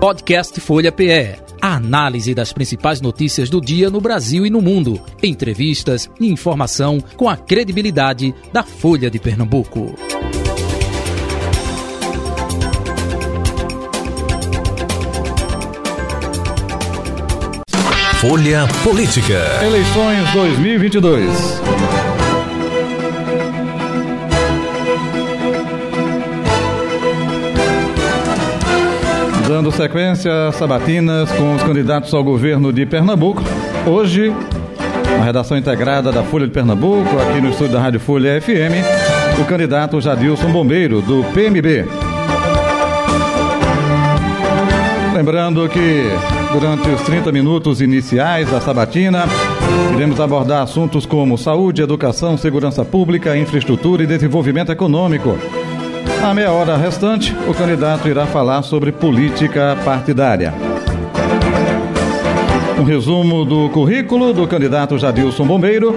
Podcast Folha PE. A análise das principais notícias do dia no Brasil e no mundo. Entrevistas e informação com a credibilidade da Folha de Pernambuco. Folha Política. Eleições 2022. Dando sequência às sabatinas com os candidatos ao governo de Pernambuco. Hoje, na redação integrada da Folha de Pernambuco, aqui no estúdio da Rádio Folha FM, o candidato Jadilson Bombeiro, do PMB. Lembrando que durante os 30 minutos iniciais da sabatina, iremos abordar assuntos como saúde, educação, segurança pública, infraestrutura e desenvolvimento econômico. Na meia hora restante, o candidato irá falar sobre política partidária. Um resumo do currículo do candidato Jadilson Bombeiro.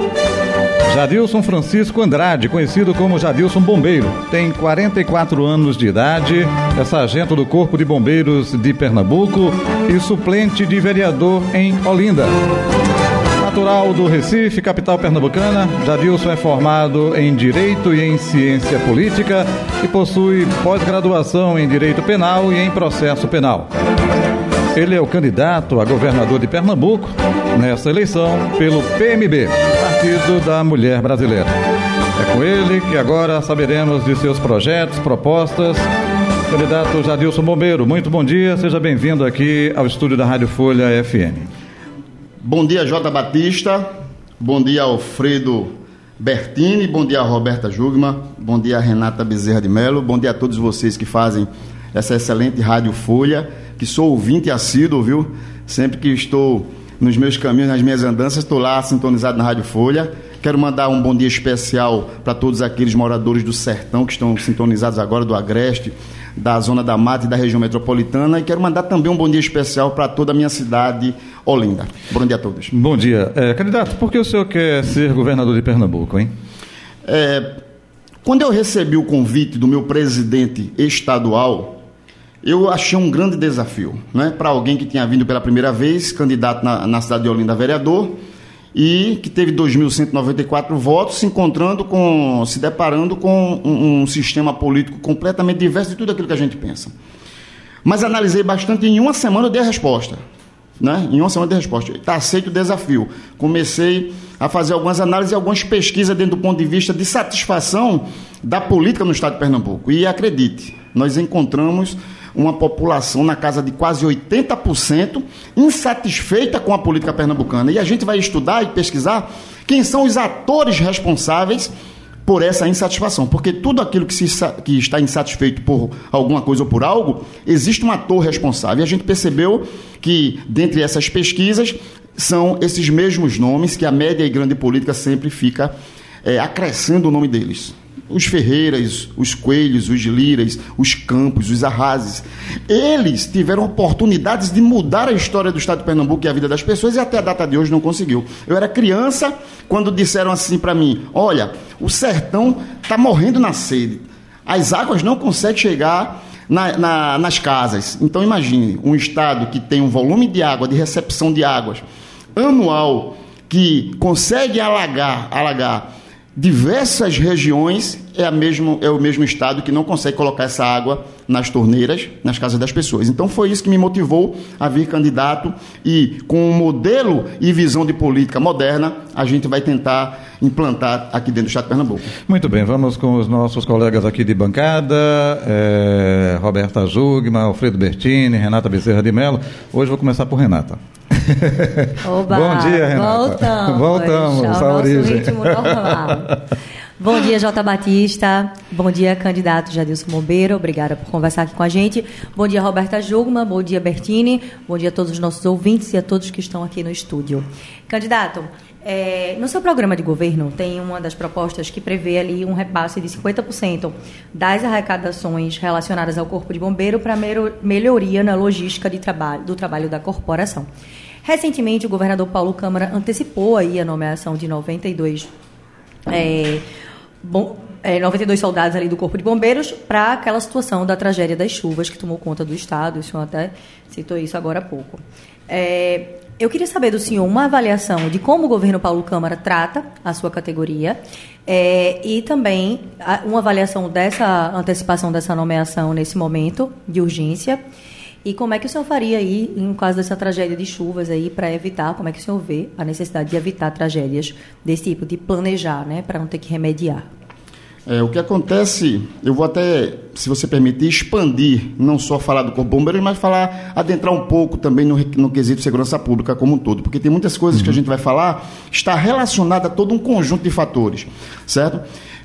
Jadilson Francisco Andrade, conhecido como Jadilson Bombeiro, tem 44 anos de idade, é sargento do Corpo de Bombeiros de Pernambuco e suplente de vereador em Olinda. Natural do Recife, capital pernambucana, Jadilson é formado em Direito e em Ciência Política e possui pós-graduação em Direito Penal e em Processo Penal. Ele é o candidato a governador de Pernambuco nessa eleição pelo PMB, Partido da Mulher Brasileira. É com ele que agora saberemos de seus projetos, propostas. Candidato Jadilson Bombeiro, muito bom dia, seja bem-vindo aqui ao estúdio da Rádio Folha FM. Bom dia, Jota Batista. Bom dia, Alfredo Bertini. Bom dia, Roberta Jugma. Bom dia, Renata Bezerra de Melo. Bom dia a todos vocês que fazem essa excelente Rádio Folha, que sou ouvinte assíduo, viu? Sempre que estou nos meus caminhos, nas minhas andanças, estou lá sintonizado na Rádio Folha. Quero mandar um bom dia especial para todos aqueles moradores do Sertão que estão sintonizados agora do Agreste, da Zona da Mata e da região metropolitana. E quero mandar também um bom dia especial para toda a minha cidade, Olinda. Bom dia a todos. Bom dia. É, candidato, por que o senhor quer ser governador de Pernambuco, hein? É, quando eu recebi o convite do meu presidente estadual, eu achei um grande desafio, né? Para alguém que tinha vindo pela primeira vez, candidato na, na cidade de Olinda a vereador, e que teve 2.194 votos, se encontrando com, se deparando com um, um, sistema político completamente diverso de tudo aquilo que a gente pensa. Mas analisei bastante e em uma semana eu dei a resposta. Né? Em uma semana eu dei a resposta. Está aceito o desafio. Comecei a fazer algumas análises e algumas pesquisas dentro do ponto de vista de satisfação da política no estado de Pernambuco. E acredite, nós encontramos uma população na casa de quase 80% insatisfeita com a política pernambucana. E a gente vai estudar e pesquisar quem são os atores responsáveis por essa insatisfação, porque tudo aquilo que, se, que está insatisfeito por alguma coisa ou por algo, existe um ator responsável. E a gente percebeu que, dentre essas pesquisas, são esses mesmos nomes que a média e grande política sempre fica é, acrescendo o nome deles os Ferreiras, os Coelhos, os Liras, os Campos, os Arrases. Eles tiveram oportunidades de mudar a história do estado de Pernambuco e a vida das pessoas e até a data de hoje não conseguiu. Eu era criança quando disseram assim para mim: olha, o sertão está morrendo na sede. As águas não conseguem chegar na, na, nas casas. Então imagine um estado que tem um volume de água, de recepção de águas anual, que consegue alagar, alagar diversas regiões é, a mesmo, é o mesmo estado que não consegue colocar essa água nas torneiras, nas casas das pessoas. Então foi isso que me motivou a vir candidato e com um modelo e visão de política moderna, a gente vai tentar implantar aqui dentro do estado de Pernambuco. Muito bem, vamos com os nossos colegas aqui de bancada, é, Roberta Jugma, Alfredo Bertini, Renata Bezerra de Mello. Hoje vou começar por Renata. Oba, Bom dia, Renata. Voltamos. Voltamos à origem. Ritmo normal. Bom dia, Jota Batista. Bom dia, candidato Jadilson Bombeiro. Obrigada por conversar aqui com a gente. Bom dia, Roberta Jugma. Bom dia, Bertini. Bom dia a todos os nossos ouvintes e a todos que estão aqui no estúdio. Candidato, é, no seu programa de governo tem uma das propostas que prevê ali um repasse de 50% das arrecadações relacionadas ao Corpo de Bombeiro para melhoria na logística de trabalho, do trabalho da corporação. Recentemente, o governador Paulo Câmara antecipou aí a nomeação de 92 é, bom, é, 92 soldados ali do Corpo de Bombeiros para aquela situação da tragédia das chuvas que tomou conta do Estado. O senhor até citou isso agora há pouco. É, eu queria saber do senhor uma avaliação de como o governo Paulo Câmara trata a sua categoria é, e também uma avaliação dessa antecipação dessa nomeação nesse momento de urgência. E como é que o senhor faria aí, em caso dessa tragédia de chuvas aí, para evitar, como é que o senhor vê a necessidade de evitar tragédias desse tipo, de planejar, né, para não ter que remediar? É, o que acontece, eu vou até, se você permitir, expandir, não só falar do Corpo Bombeiro, mas falar, adentrar um pouco também no, no quesito de segurança pública como um todo, porque tem muitas coisas uhum. que a gente vai falar, está relacionada a todo um conjunto de fatores, certo?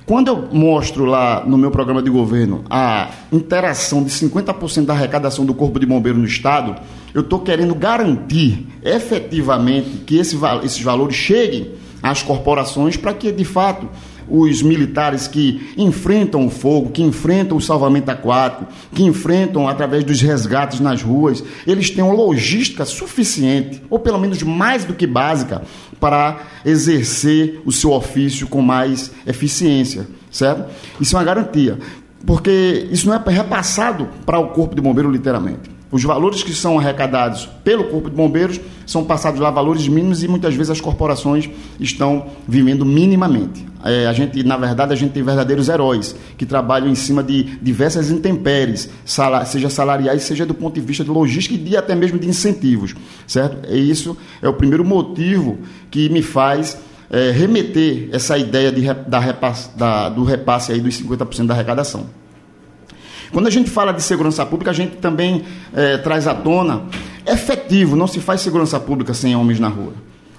Quando eu mostro lá no meu programa de governo a interação de 50% da arrecadação do Corpo de Bombeiro no Estado, eu estou querendo garantir efetivamente que esse, esses valores cheguem às corporações para que, de fato, os militares que enfrentam o fogo, que enfrentam o salvamento aquático, que enfrentam através dos resgates nas ruas, eles tenham logística suficiente, ou pelo menos mais do que básica, para exercer o seu ofício com mais eficiência, certo? Isso é uma garantia, porque isso não é repassado para o corpo de bombeiro literalmente. Os valores que são arrecadados pelo Corpo de Bombeiros são passados lá valores mínimos e muitas vezes as corporações estão vivendo minimamente. É, a gente, na verdade, a gente tem verdadeiros heróis que trabalham em cima de diversas intempéries, seja salariais, seja do ponto de vista de logística e de, até mesmo de incentivos, certo? E isso é o primeiro motivo que me faz é, remeter essa ideia de, da repasse, da, do repasse aí dos 50% da arrecadação. Quando a gente fala de segurança pública, a gente também é, traz à tona efetivo, não se faz segurança pública sem homens na rua.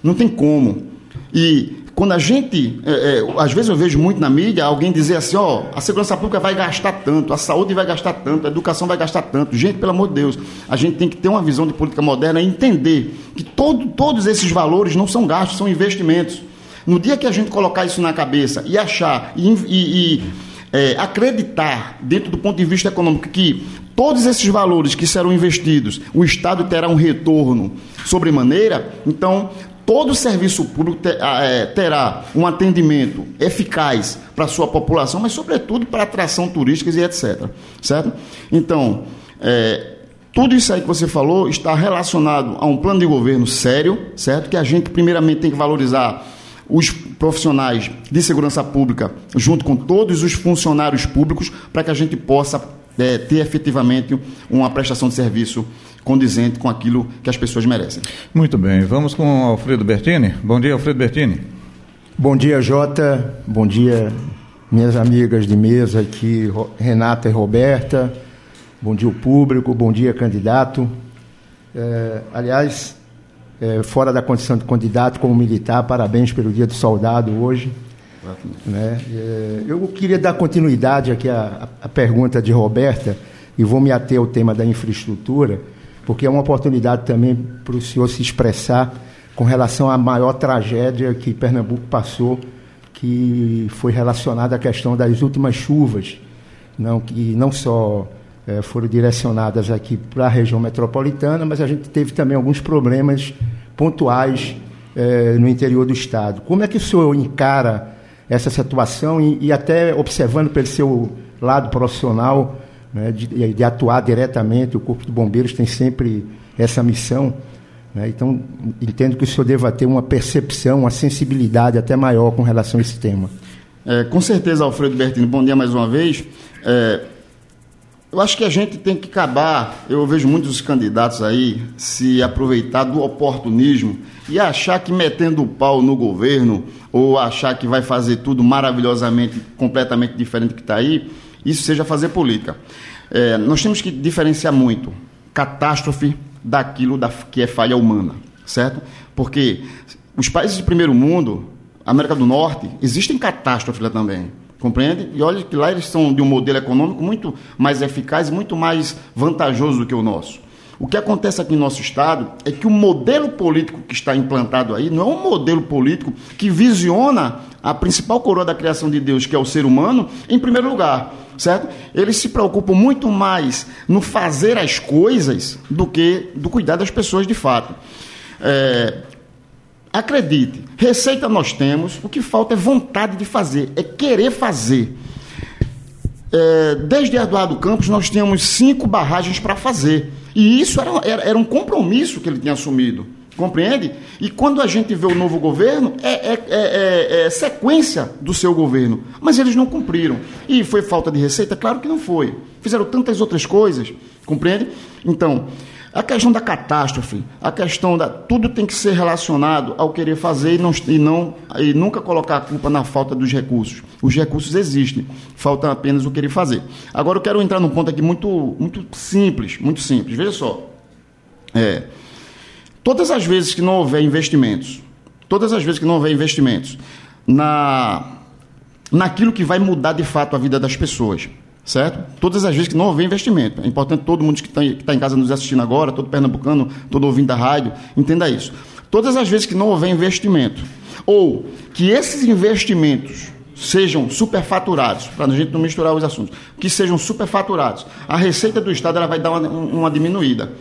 Não tem como. E quando a gente, é, é, às vezes eu vejo muito na mídia alguém dizer assim, ó, a segurança pública vai gastar tanto, a saúde vai gastar tanto, a educação vai gastar tanto. Gente, pelo amor de Deus, a gente tem que ter uma visão de política moderna e entender que todo, todos esses valores não são gastos, são investimentos. No dia que a gente colocar isso na cabeça e achar e, e, e é, acreditar, dentro do ponto de vista econômico, que todos esses valores que serão investidos, o Estado terá um retorno sobremaneira, então todo serviço público é, terá um atendimento eficaz para a sua população, mas sobretudo para atração turística e etc. Certo? Então, é, tudo isso aí que você falou está relacionado a um plano de governo sério, certo? Que a gente primeiramente tem que valorizar os profissionais de segurança pública, junto com todos os funcionários públicos, para que a gente possa é, ter efetivamente uma prestação de serviço condizente com aquilo que as pessoas merecem. Muito bem, vamos com Alfredo Bertini. Bom dia, Alfredo Bertini. Bom dia, Jota. Bom dia, minhas amigas de mesa aqui, Renata e Roberta. Bom dia, o público. Bom dia, candidato. É, aliás, é, fora da condição de candidato como militar, parabéns pelo Dia do Soldado hoje. Né? É, eu queria dar continuidade aqui à, à pergunta de Roberta e vou me ater ao tema da infraestrutura, porque é uma oportunidade também para o senhor se expressar com relação à maior tragédia que Pernambuco passou, que foi relacionada à questão das últimas chuvas, não que não só é, foram direcionadas aqui para a região metropolitana, mas a gente teve também alguns problemas pontuais é, no interior do estado. Como é que o senhor encara essa situação e, e até observando pelo seu lado profissional né, de, de, atuar diretamente, o Corpo de Bombeiros tem sempre essa missão. Né, então, entendo que o senhor deva ter uma percepção, uma sensibilidade até maior com relação a esse tema. É, com certeza, Alfredo Bertini, bom dia mais uma vez. É, eu acho que a gente tem que acabar, eu vejo muitos candidatos aí se aproveitar do oportunismo e achar que metendo o pau no governo ou achar que vai fazer tudo maravilhosamente, completamente diferente do que está aí, isso seja fazer política. É, nós temos que diferenciar muito catástrofe daquilo da, que é falha humana, certo? Porque os países de primeiro mundo, América do Norte, existem catástrofes lá também. Compreende? E olha que lá eles são de um modelo econômico muito mais eficaz muito mais vantajoso do que o nosso. O que acontece aqui no nosso Estado é que o modelo político que está implantado aí não é um modelo político que visiona a principal coroa da criação de Deus, que é o ser humano, em primeiro lugar, certo? Eles se preocupam muito mais no fazer as coisas do que do cuidar das pessoas de fato. É, Acredite, receita nós temos, o que falta é vontade de fazer, é querer fazer. é, desde Eduardo Campos, nós tínhamos cinco barragens para fazer. E isso era, era, era, um compromisso que ele tinha assumido. Compreende? E quando a gente vê o novo governo, é, é, é, é, sequência do seu governo. Mas eles não cumpriram. E foi falta de receita? Claro que não foi. Fizeram tantas outras coisas. Compreende? Então, a questão da catástrofe, a questão da. Tudo tem que ser relacionado ao querer fazer e, não, e, não, e nunca colocar a culpa na falta dos recursos. Os recursos existem, falta apenas o querer fazer. Agora eu quero entrar num ponto aqui muito, muito simples, muito simples. Veja só. É, todas as vezes que não houver investimentos, todas as vezes que não houver investimentos na, naquilo que vai mudar de fato a vida das pessoas certo? Todas as vezes que não houver investimento. É importante todo mundo que está tá em casa nos assistindo agora, todo pernambucano, todo ouvindo da rádio, entenda isso. Todas as vezes que não houver investimento, ou que esses investimentos sejam superfaturados, para a gente não misturar os assuntos, que sejam superfaturados, a receita do Estado ela vai dar uma, uma diminuída.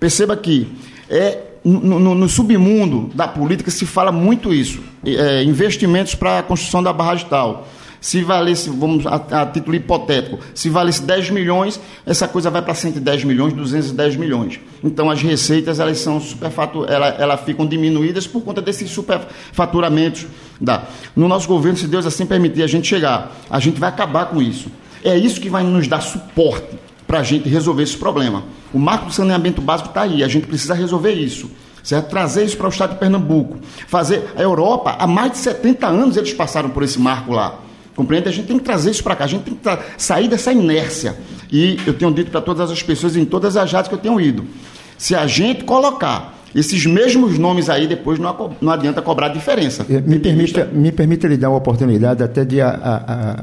Perceba que é no, no, no, submundo da política se fala muito isso. É, investimentos para a construção da barragem tal se valesse, vamos a, a, título hipotético, se valesse 10 milhões, essa coisa vai para 110 milhões, 210 milhões. Então as receitas elas são superfatu, ela, ela ficam diminuídas por conta desses superfaturamentos. Da. No nosso governo, se Deus assim permitir a gente chegar, a gente vai acabar com isso. É isso que vai nos dar suporte para a gente resolver esse problema. O marco do saneamento básico está aí, a gente precisa resolver isso. Certo? Trazer isso para o estado de Pernambuco. Fazer. A Europa, há mais de 70 anos eles passaram por esse marco lá. Compreende? A gente tem que trazer isso para cá, a gente tem que sair dessa inércia. E eu tenho dito para todas as pessoas em todas as rádios que eu tenho ido: se a gente colocar esses mesmos nomes aí, depois não, não adianta cobrar diferença. Eh, me permita, me permita lhe dar uma oportunidade até de a, a,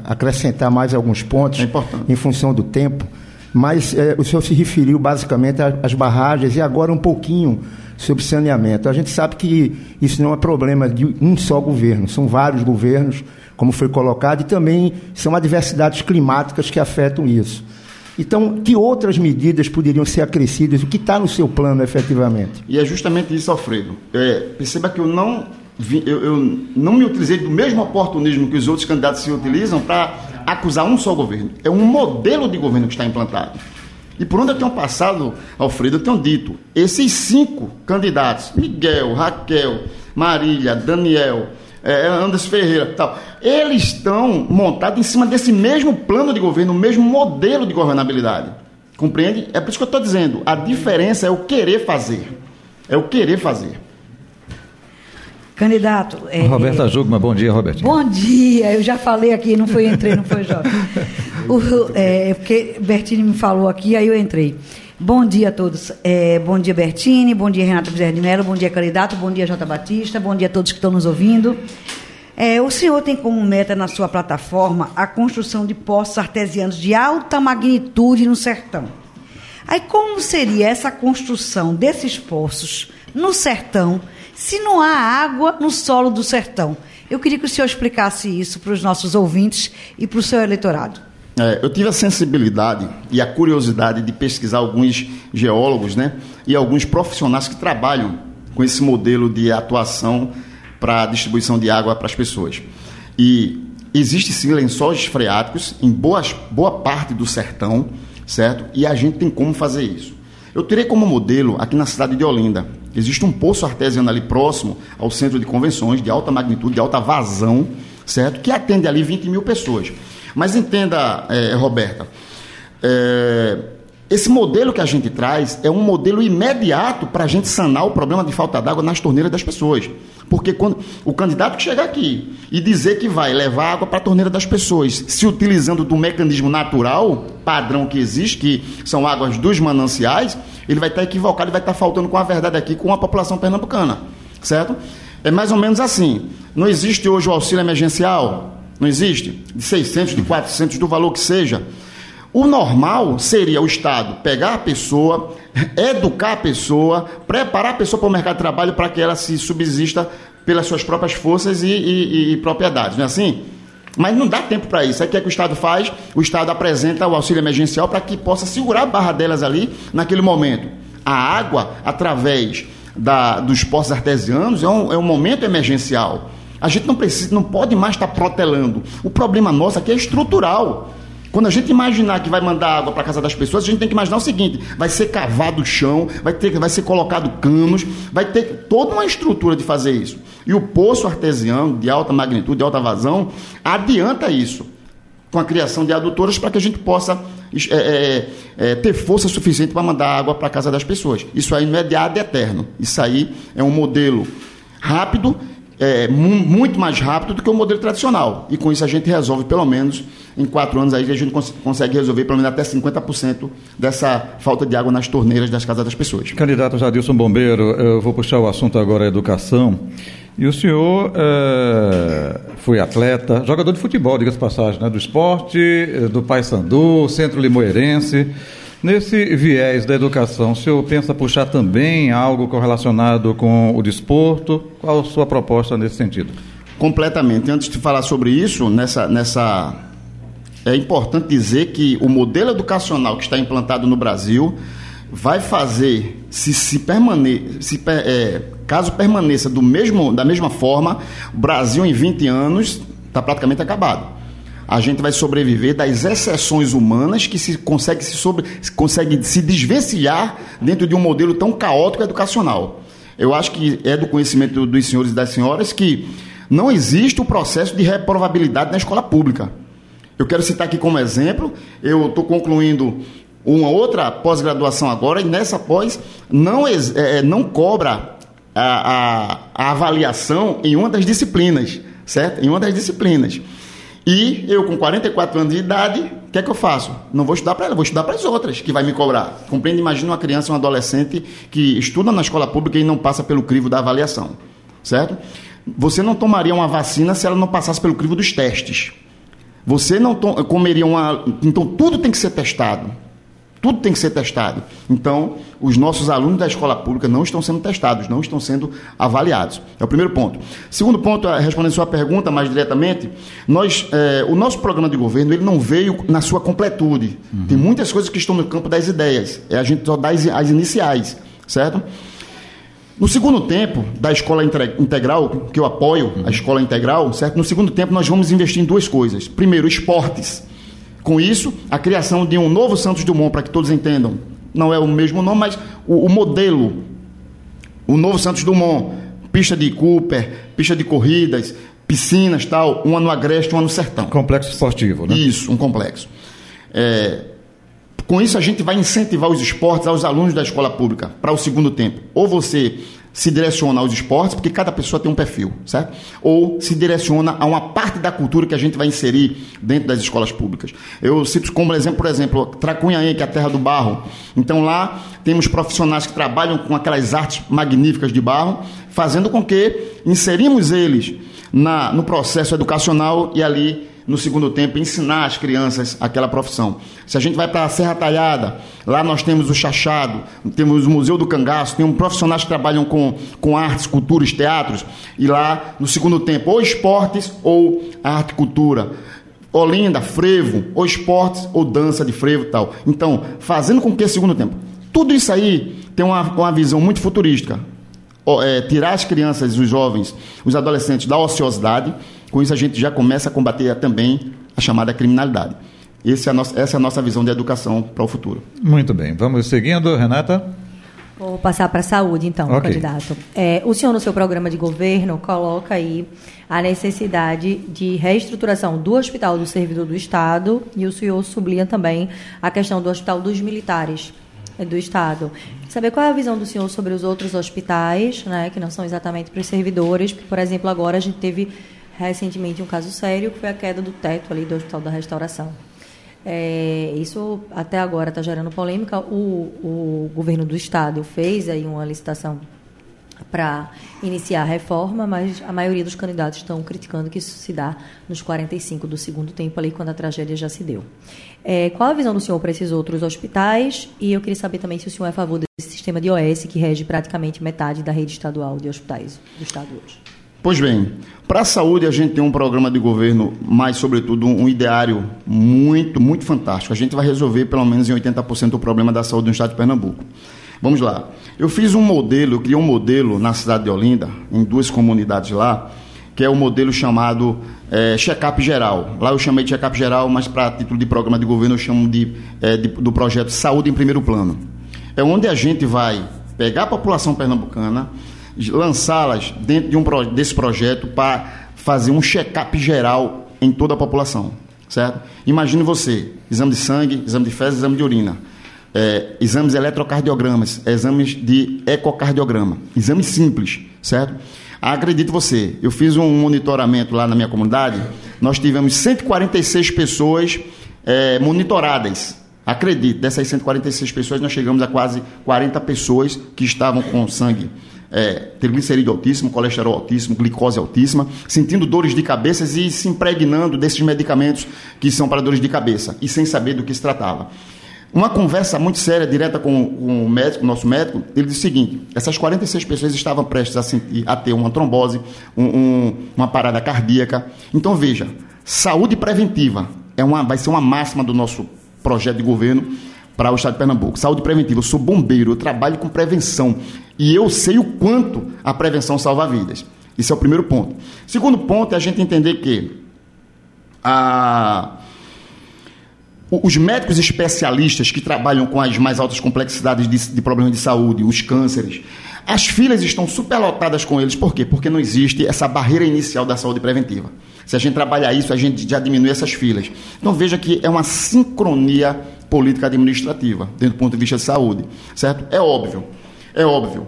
a acrescentar mais alguns pontos é em função do tempo. Mas é, o senhor se referiu basicamente às barragens e agora um pouquinho sobre saneamento. A gente sabe que isso não é problema de um só governo, são vários governos como foi colocado, e também são adversidades climáticas que afetam isso. Então, que outras medidas poderiam ser acrescidas? O que está no seu plano efetivamente? E é justamente isso, Alfredo. É, perceba que eu não, eu, eu, não me utilizei do mesmo oportunismo que os outros candidatos se utilizam para acusar um só governo. É um modelo de governo que está implantado. E por onde eu tenho passado, Alfredo, eu tenho dito: esses cinco candidatos, Miguel, Raquel, Marília, Daniel, é, Anderson Ferreira, tal, eles estão montados em cima desse mesmo plano de governo, o mesmo modelo de governabilidade. Compreende? É por isso que eu estou dizendo, a diferença é o querer fazer. É o querer fazer. Candidato. É, Roberta Jugma, bom dia, Roberto. Bom dia, eu já falei aqui, não foi entrei, não foi Jovem. O, é, porque Bertini me falou aqui, aí eu entrei. Bom dia a todos. É, bom dia, Bertini. Bom dia, Renato Bezerra de Mello. Bom dia, candidato. Bom dia, Jota Batista. Bom dia a todos que estão nos ouvindo. É, o senhor tem como meta na sua plataforma a construção de poços artesianos de alta magnitude no sertão. Aí, como seria essa construção desses poços no sertão se não há água no solo do sertão? Eu queria que o senhor explicasse isso para os nossos ouvintes e para o seu eleitorado. É, eu tive a sensibilidade e a curiosidade de pesquisar alguns geólogos né, e alguns profissionais que trabalham com esse modelo de atuação para a distribuição de água para as pessoas. E existe sim lençóis freáticos em boas, boa parte do sertão, certo? E a gente tem como fazer isso. Eu tirei como modelo aqui na cidade de Olinda. Existe um poço artesiano ali próximo ao centro de convenções, de alta magnitude, de alta vazão, certo? Que atende ali 20 mil pessoas. Mas entenda, é, Roberta, é, esse modelo que a gente traz é um modelo imediato para a gente sanar o problema de falta d'água nas torneiras das pessoas. Porque quando o candidato que chegar aqui e dizer que vai levar água para a torneira das pessoas, se utilizando do mecanismo natural, padrão que existe, que são águas dos mananciais, ele vai estar equivocado e vai estar faltando com a verdade aqui com a população pernambucana. Certo? É mais ou menos assim. Não existe hoje o auxílio emergencial? Não existe? De 600, de 400, do valor que seja. O normal seria o Estado pegar a pessoa, educar a pessoa, preparar a pessoa para o mercado de trabalho para que ela se subsista pelas suas próprias forças e, e, e propriedades, não é assim? Mas não dá tempo para isso. Aí o que, é que o Estado faz? O Estado apresenta o auxílio emergencial para que possa segurar a barra delas ali naquele momento. A água, através da, dos poços artesianos, é um, é um momento emergencial. A gente não precisa, não pode mais estar protelando. O problema nosso aqui é estrutural. Quando a gente imaginar que vai mandar água para casa das pessoas, a gente tem que imaginar o seguinte: vai ser cavado o chão, vai, ter, vai ser colocado canos, vai ter toda uma estrutura de fazer isso. E o poço artesiano de alta magnitude, de alta vazão, adianta isso com a criação de adutoras para que a gente possa é, é, é, ter força suficiente para mandar água para a casa das pessoas. Isso aí não é de ad eterno. Isso aí é um modelo rápido, é, muito mais rápido do que o modelo tradicional. E com isso a gente resolve, pelo menos, em quatro anos, aí a gente cons consegue resolver pelo menos até 50% dessa falta de água nas torneiras das casas das pessoas. Candidato Jadilson Bombeiro, eu vou puxar o assunto agora, educação. E o senhor é, foi atleta, jogador de futebol, diga-se passagem, né? do esporte, eh, do Paysandu, Centro Limoeirense. Nesse viés da educação, o senhor pensa puxar também algo correlacionado com o desporto? Qual a sua proposta nesse sentido? Completamente. Antes de falar sobre isso, nessa, nessa é importante dizer que o modelo educacional que está implantado no Brasil vai fazer, se, se, permane se é, caso permaneça do mesmo, da mesma forma, o Brasil em 20 anos está praticamente acabado. A gente vai sobreviver das exceções humanas que se consegue se, sobre, consegue se desvencilhar dentro de um modelo tão caótico educacional. Eu acho que é do conhecimento dos senhores e das senhoras que não existe o processo de reprovabilidade na escola pública. Eu quero citar aqui como exemplo, eu estou concluindo uma outra pós-graduação agora, e nessa pós não, é, não cobra a, a, a, avaliação em uma das disciplinas, certo? Em uma das disciplinas. E eu, com 44 anos de idade, o que é que eu faço? Não vou estudar para ela, vou estudar para as outras que vai me cobrar. Compreende? Imagina uma criança, um adolescente que estuda na escola pública e não passa pelo crivo da avaliação, certo? Você não tomaria uma vacina se ela não passasse pelo crivo dos testes. Você não comeria uma. Então, tudo tem que ser testado. Tudo tem que ser testado. Então, os nossos alunos da escola pública não estão sendo testados, não estão sendo avaliados. É o primeiro ponto. Segundo ponto, eh, respondendo a sua pergunta mais diretamente, nós, é, o nosso programa de governo ele não veio na sua completude. Uhum. Tem muitas coisas que estão no campo das ideias. É a gente só dá as, as iniciais, certo? No segundo tempo da escola integral, que eu apoio, a escola integral, certo? No segundo tempo nós vamos investir em duas coisas. Primeiro, esportes com isso, a criação de um novo Santos Dumont, para que todos entendam, não é o mesmo nome, mas o, o modelo, o novo Santos Dumont, pista de Cooper, pista de corridas, piscinas, tal, um ano agreste, um ano sertão. Complexo esportivo, né? Isso, um complexo. É, com isso, a gente vai incentivar os esportes aos alunos da escola pública para o segundo tempo. Ou você se direciona aos esportes, porque cada pessoa tem um perfil, certo? Ou se direciona a uma parte da cultura que a gente vai inserir dentro das escolas públicas. Eu cito como exemplo, por exemplo, Tracunhaém, que é a terra do barro. Então lá temos profissionais que trabalham com aquelas artes magníficas de barro, fazendo com que inserimos eles na, no processo educacional e ali no segundo tempo, ensinar as crianças aquela profissão. Se a gente vai para a Serra Talhada, lá nós temos o Chachado, temos o Museu do Cangaço, tem um profissionais que trabalham com, com artes, culturas, teatros, e lá no segundo tempo, ou esportes ou arte cultura. Olinda, frevo, ou esportes ou dança de frevo e tal. Então, fazendo com que segundo tempo. Tudo isso aí tem uma, uma visão muito futurística. É, tirar as crianças, os jovens, os adolescentes da ociosidade com isso, a gente já começa a combater também a chamada criminalidade. É a nossa, essa é a nossa visão de educação para o futuro. Muito bem. Vamos seguindo, Renata. Vou passar para a saúde, então, okay. candidato. É, o senhor, no seu programa de governo, coloca aí a necessidade de reestruturação do Hospital do Servidor do Estado e o senhor sublinha também a questão do Hospital dos Militares é, do Estado. Saber qual é a visão do senhor sobre os outros hospitais, né, que não são exatamente para os servidores. Por exemplo, agora a gente teve recentemente um caso sério, que foi a queda do teto ali do Hospital da Restauração. É, isso até agora está gerando polêmica. O, o governo do estado fez aí uma licitação para iniciar a reforma, mas a maioria dos candidatos estão criticando que isso se dá nos 45 do segundo tempo, ali quando a tragédia já se deu. É, qual a visão do senhor para esses outros hospitais? E eu queria saber também se o senhor é a favor desse sistema de OS que rege praticamente metade da rede estadual de hospitais do estado hoje. Pois bem, para a saúde a gente tem um programa de governo, mas sobretudo um ideário muito, muito fantástico. A gente vai resolver pelo menos em 80% o problema da saúde no estado de Pernambuco. Vamos lá. Eu fiz um modelo, eu criei um modelo na cidade de Olinda, em duas comunidades lá, que é o modelo chamado é, check-up geral. Lá eu chamei de check-up geral, mas para título de programa de governo eu chamo de, é, de, do projeto Saúde em Primeiro Plano. É onde a gente vai pegar a população pernambucana, lançá-las dentro de um, desse projeto para fazer um check-up geral em toda a população, certo? Imagine você, exame de sangue, exame de fezes, exame de urina, é, exames eletrocardiogramas, exames de ecocardiograma, exames simples, certo? Acredite você, eu fiz um monitoramento lá na minha comunidade, nós tivemos 146 pessoas é, monitoradas. Acredite, dessas 146 pessoas, nós chegamos a quase 40 pessoas que estavam com sangue é, triglicerídeo altíssimo, colesterol altíssimo, glicose altíssima, sentindo dores de cabeça e se impregnando desses medicamentos que são para dores de cabeça e sem saber do que se tratava. Uma conversa muito séria, direta com, com o médico, nosso médico, ele disse o seguinte: essas 46 pessoas estavam prestes a, sentir, a ter uma trombose, um, um, uma parada cardíaca. Então, veja, saúde preventiva é uma, vai ser uma máxima do nosso projeto de governo para o Estado de Pernambuco. Saúde preventiva. Eu sou bombeiro, eu trabalho com prevenção. E eu sei o quanto a prevenção salva vidas. Esse é o primeiro ponto. Segundo ponto é a gente entender que a os médicos especialistas que trabalham com as mais altas complexidades de, de, problemas de saúde, os cânceres, as filas estão superlotadas com eles. Por quê? Porque não existe essa barreira inicial da saúde preventiva. Se a gente trabalhar isso, a gente já diminui essas filas. Então veja que é uma sincronia política administrativa, dentro do ponto de vista de saúde. Certo? É óbvio. É óbvio.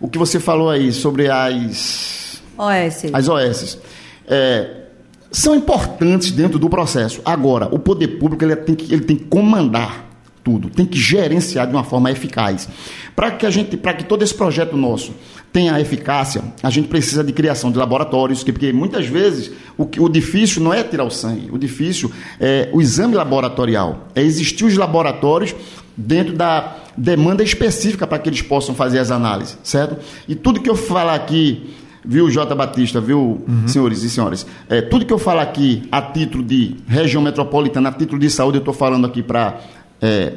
O que você falou aí sobre as. OS. As OS. É, são importantes dentro do processo. Agora, o poder público ele tem que, ele tem que comandar tudo, tem que gerenciar de uma forma eficaz. Para que a gente, para que todo esse projeto nosso tenha eficácia, a gente precisa de criação de laboratórios, porque muitas vezes o, o difícil não é tirar o sangue, o difícil é o exame laboratorial, é existir os laboratórios dentro da demanda específica para que eles possam fazer as análises, certo? E tudo que eu falar aqui viu, J. Batista, viu, uhum. senhores e senhoras? É, tudo que eu falar aqui a título de região metropolitana, a título de saúde, eu estou falando aqui para é,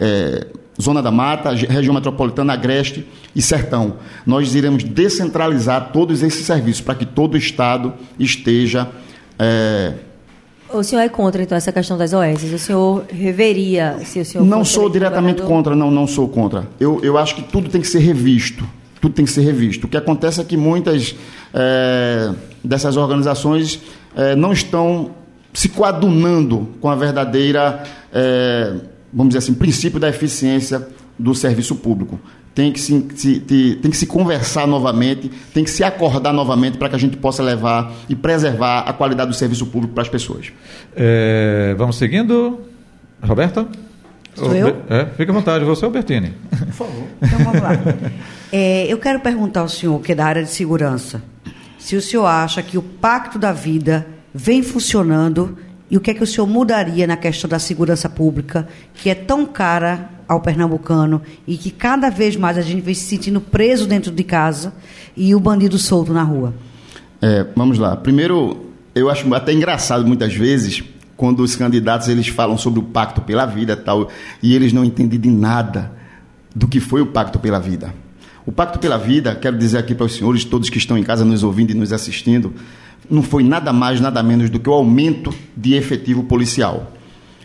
é, Zona da Mata, região metropolitana, Agreste e Sertão. Nós iremos descentralizar todos esses serviços para que todo o Estado esteja. É, o senhor é contra, então, essa questão das OS? O senhor reveria se o senhor. Não sou diretamente contra, não, não sou contra. Eu, eu acho que tudo tem que ser revisto tudo tem que ser revisto. O que acontece é que muitas é, dessas organizações é, não estão se coadunando com a verdadeira, é, vamos dizer assim, princípio da eficiência do serviço público. Tem que se, se, tem que se conversar novamente, tem que se acordar novamente para que a gente possa levar e preservar a qualidade do serviço público para as pessoas. É, vamos seguindo. Roberta? Sou eu? É, fique à vontade, você, Albertini. Por favor. Então vamos lá. É, eu quero perguntar ao senhor, que é da área de segurança, se o senhor acha que o Pacto da Vida vem funcionando e o que é que o senhor mudaria na questão da segurança pública, que é tão cara ao pernambucano e que cada vez mais a gente vem se sentindo preso dentro de casa e o bandido solto na rua? É, vamos lá. Primeiro, eu acho até engraçado muitas vezes quando os candidatos eles falam sobre o pacto pela vida tal e eles não entendem de nada do que foi o pacto pela vida. O Pacto pela Vida, quero dizer aqui para os senhores, todos que estão em casa nos ouvindo e nos assistindo, não foi nada mais, nada menos do que o aumento de efetivo policial.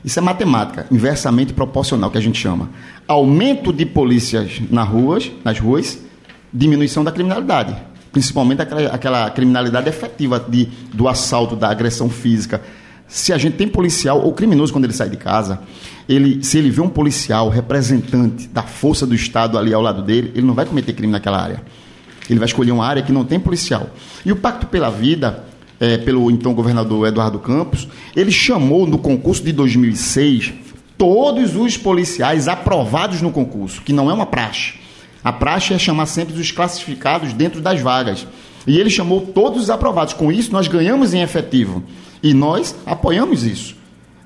Isso é matemática, inversamente proporcional, que a gente chama. Aumento de polícias nas ruas, nas ruas, diminuição da criminalidade. Principalmente aquela, criminalidade efetiva de, do assalto, da agressão física, se a gente tem policial ou criminoso quando ele sai de casa, ele, se ele vê um policial representante da força do Estado ali ao lado dele, ele não vai cometer crime naquela área. Ele vai escolher uma área que não tem policial. E o Pacto pela Vida, é, pelo então governador Eduardo Campos, ele chamou no concurso de 2006 todos os policiais aprovados no concurso, que não é uma praxe. A praxe é chamar sempre os classificados dentro das vagas. E ele chamou todos os aprovados. Com isso, nós ganhamos em efetivo. E nós apoiamos isso.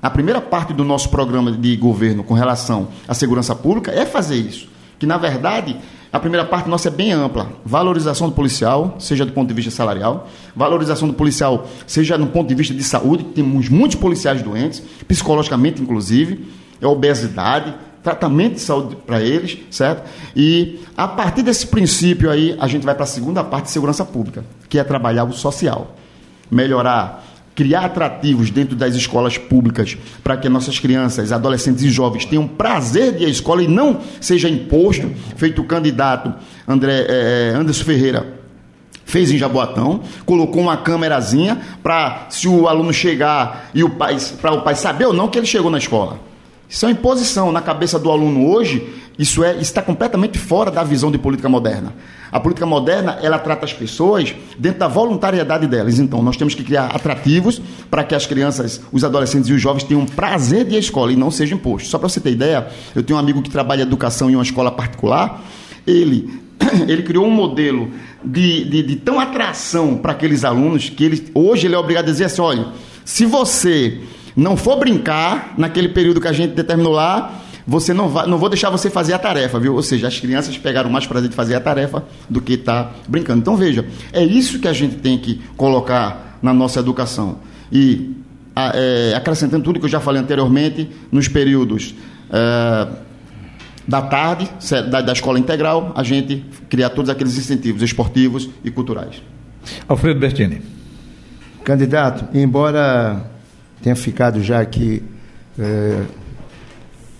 A primeira parte do nosso programa de governo com relação à segurança pública é fazer isso. Que, na verdade, a primeira parte nossa é bem ampla. Valorização do policial, seja do ponto de vista salarial, valorização do policial, seja no ponto de vista de saúde, temos muitos policiais doentes, psicologicamente, inclusive, é obesidade, tratamento de saúde para eles, certo? E a partir desse princípio aí, a gente vai para a segunda parte de segurança pública, que é trabalhar o social. melhorar, criar atrativos dentro das escolas públicas para que nossas crianças, adolescentes e jovens tenham prazer de ir à escola e não seja imposto, feito o candidato André, eh, Anderson Ferreira fez em Jaboatão, colocou uma câmerazinha para se o aluno chegar e o pai para o pai saber ou não que ele chegou na escola. Isso é uma imposição na cabeça do aluno hoje. Isso é está completamente fora da visão de política moderna. A política moderna ela trata as pessoas dentro da voluntariedade delas. Então nós temos que criar atrativos para que as crianças, os adolescentes e os jovens tenham prazer de ir à escola e não seja imposto. Só para você ter ideia, eu tenho um amigo que trabalha educação em uma escola particular. Ele ele criou um modelo de, de, de tão atração para aqueles alunos que ele, hoje ele é obrigado a dizer assim: olha, se você não for brincar naquele período que a gente determinou lá, você não vai, não vou deixar você fazer a tarefa, viu? Ou seja, as crianças pegaram mais prazer de fazer a tarefa do que estar tá brincando. Então veja, é isso que a gente tem que colocar na nossa educação. E é, acrescentando tudo que eu já falei anteriormente, nos períodos é, da tarde, da, da escola integral, a gente criar todos aqueles incentivos esportivos e culturais. Alfredo Bertini. Candidato, embora tenha ficado já aqui é,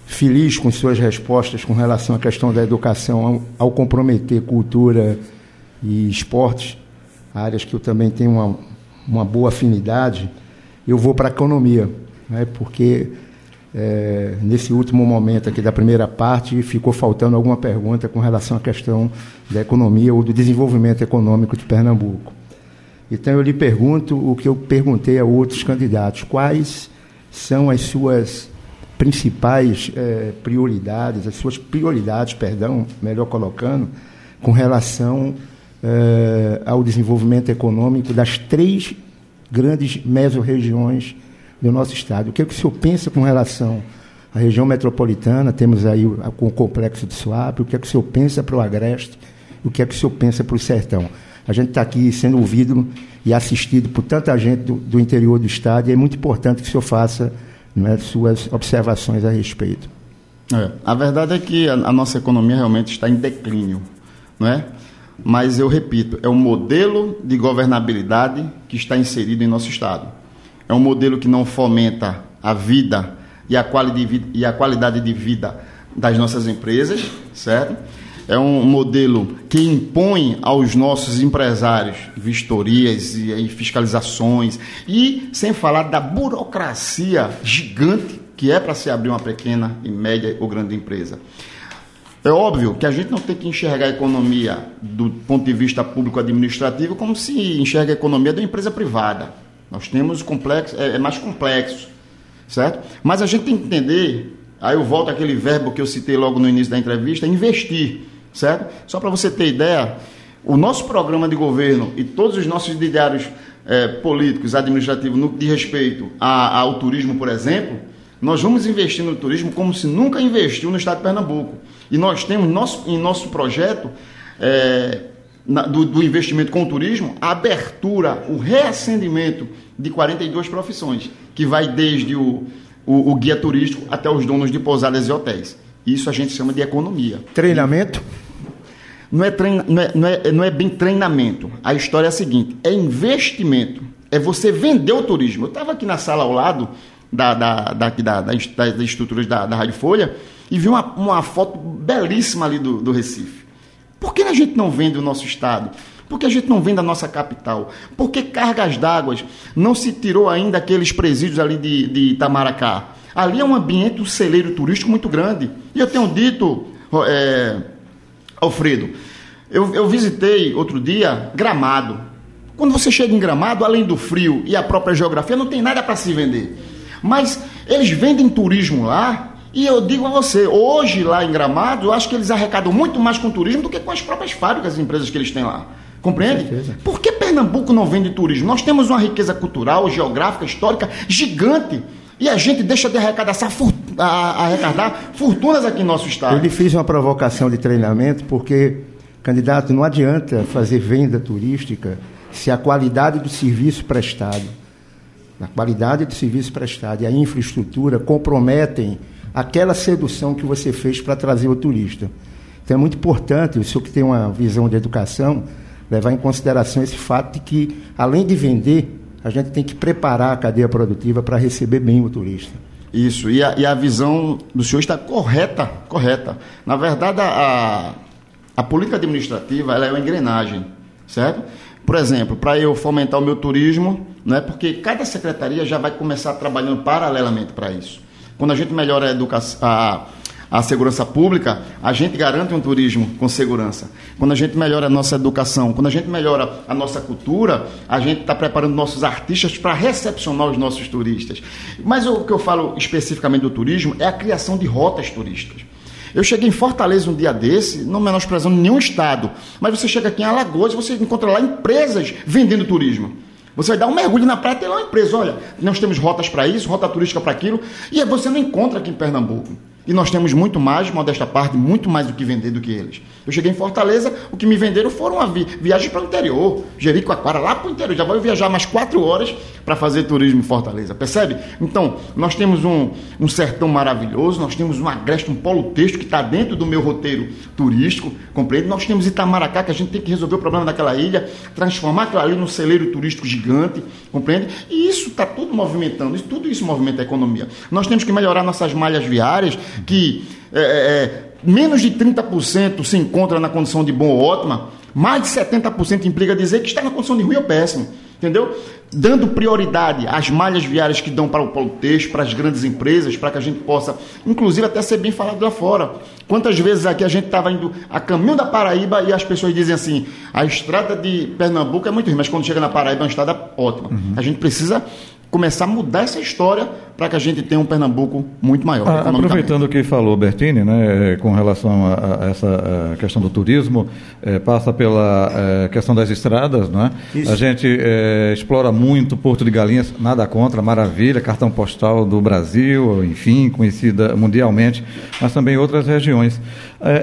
feliz com suas respostas com relação à questão da educação, ao, comprometer cultura e esportes, áreas que eu também tenho uma, uma boa afinidade, eu vou para a economia, né, porque é, nesse último momento aqui da primeira parte, ficou faltando alguma pergunta com relação à questão da economia ou do desenvolvimento econômico de Pernambuco. Então eu lhe pergunto o que eu perguntei a outros candidatos: quais são as suas principais é, prioridades, as suas prioridades, perdão, melhor colocando, com relação é, ao desenvolvimento econômico das três grandes mesorregiões regiões do nosso estado. O que, é que o senhor pensa com relação à região metropolitana? Temos aí o, o complexo de Suape. O que é que o senhor pensa para o Agreste? O que é que o senhor pensa para o Sertão? A gente está aqui sendo ouvido e assistido por tanta gente do, do, interior do estado e é muito importante que o senhor faça é, suas observações a respeito. É, a verdade é que a, a nossa economia realmente está em declínio, não é? Mas eu repito, é o modelo de governabilidade que está inserido em nosso estado. É um modelo que não fomenta a vida e a, quali e a qualidade de vida das nossas empresas, certo? É um modelo que impõe aos nossos empresários vistorias e fiscalizações e sem falar da burocracia gigante que é para se abrir uma pequena e média ou grande empresa. É óbvio que a gente não tem que enxergar a economia do ponto de vista público administrativo como se enxerga a economia da empresa privada. Nós temos complexo, é, é mais complexo, certo? Mas a gente tem que entender, aí eu volto àquele verbo que eu citei logo no início da entrevista, investir, certo? Só para você ter ideia, o nosso programa de governo e todos os nossos diários é, políticos, administrativos, no que diz respeito a, ao turismo, por exemplo, nós vamos investir no turismo como se nunca investiu no estado de Pernambuco. E nós temos nosso, em nosso projeto é, na, do, do, investimento com o turismo, a abertura, o reacendimento de 42 profissões, que vai desde o, o, o, guia turístico até os donos de pousadas e hotéis. Isso a gente chama de economia. Treinamento? Não é, não, é, não, é, não é bem treinamento. A história é a seguinte: é investimento. É você vender o turismo. Eu estava aqui na sala ao lado da, da, da, da, das, das estruturas da, da Rádio Folha e vi uma, uma foto belíssima ali do, do Recife. Por que a gente não vende o nosso estado? Por que a gente não vende a nossa capital? Por que cargas d'água não se tirou ainda aqueles presídios ali de, de Itamaracá? Ali é um ambiente, um celeiro turístico muito grande. E eu tenho dito, é, Alfredo, eu, eu visitei outro dia Gramado. Quando você chega em Gramado, além do frio e a própria geografia, não tem nada para se vender. Mas eles vendem turismo lá e eu digo a você, hoje lá em Gramado, eu acho que eles arrecadam muito mais com turismo do que com as próprias fábricas e empresas que eles têm lá. Compreende? Por que Pernambuco não vende turismo? Nós temos uma riqueza cultural, geográfica, histórica gigante. E a gente deixa de arrecadar, arrecadar fortunas aqui no nosso estado. Eu lhe fiz uma provocação de treinamento, porque, candidato, não adianta fazer venda turística se a qualidade do serviço prestado, a qualidade do serviço prestado e a infraestrutura comprometem aquela sedução que você fez para trazer o turista. Então é muito importante, o senhor que tem uma visão de educação, levar em consideração esse fato de que, além de vender, a gente tem que preparar a cadeia produtiva para receber bem o turista. Isso, e a, e a visão do senhor está correta, correta. Na verdade, a, a política administrativa ela é uma engrenagem, certo? Por exemplo, para eu fomentar o meu turismo, né, porque cada secretaria já vai começar trabalhando paralelamente para isso. Quando a gente melhora a educação, a, a segurança pública, a gente garante um turismo com segurança. Quando a gente melhora a nossa educação, quando a gente melhora a nossa cultura, a gente está preparando nossos artistas para recepcionar os nossos turistas. Mas o que eu falo especificamente do turismo é a criação de rotas turísticas. Eu cheguei em Fortaleza um dia desse, não menosprezando nenhum estado, mas você chega aqui em Alagoas e você encontra lá empresas vendendo turismo. Você vai dar um mergulho na praia e tem lá uma empresa. Olha, nós temos rotas para isso, rota turística para aquilo, e você não encontra aqui em Pernambuco. E nós temos muito mais, modesta parte, muito mais do que vender do que eles. Eu cheguei em Fortaleza, o que me venderam foram vi viagem para o interior, Jericoacoara, lá para o interior. Já vou viajar mais quatro horas para fazer turismo em Fortaleza, percebe? Então, nós temos um, um sertão maravilhoso, nós temos um agreste, um polo texto que está dentro do meu roteiro turístico, compreende? Nós temos Itamaracá, que a gente tem que resolver o problema daquela ilha, transformar aquilo ali num celeiro turístico gigante, compreende? E isso está tudo movimentando, isso, tudo isso movimenta a economia. Nós temos que melhorar nossas malhas viárias, que é, é, é menos de 30% se encontra na condição de bom ou ótima, mais de 70% implica dizer que está na condição de ruim ou péssimo. Entendeu? Dando prioridade às malhas viárias que dão para o polo texto, para as grandes empresas, para que a gente possa, inclusive, até ser bem falado lá fora. Quantas vezes aqui a gente estava indo a caminho da Paraíba e as pessoas dizem assim: a estrada de Pernambuco é muito ruim, mas quando chega na Paraíba é uma estrada ótima. Uhum. A gente precisa começar a mudar essa história para que a gente tenha um Pernambuco muito maior. Ah, aproveitando o que falou Bertini, né, com relação a, a essa a questão do turismo, é, passa pela é, questão das estradas, né? A gente é, explora muito Porto de Galinhas, nada contra, maravilha, cartão postal do Brasil, enfim, conhecida mundialmente, mas também outras regiões.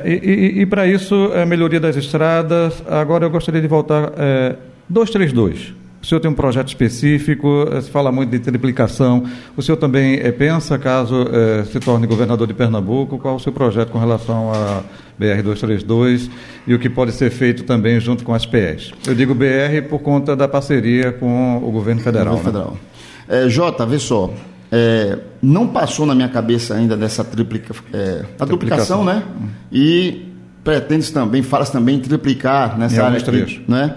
e, e, e para isso, a melhoria das estradas. Agora eu gostaria de voltar é, 232 o senhor tem um projeto específico, eh, se fala muito de triplicação. O senhor também é, pensa, caso é, se torne governador de Pernambuco, qual o seu projeto com relação à BR-232 e o que pode ser feito também junto com as PEs? Eu digo BR por conta da parceria com o governo federal. O governo né? federal. É, Jota, vê só. É, não passou na minha cabeça ainda dessa triplica, é, a duplicação, né? E pretende também, fala-se também em triplicar nessa área aqui, né?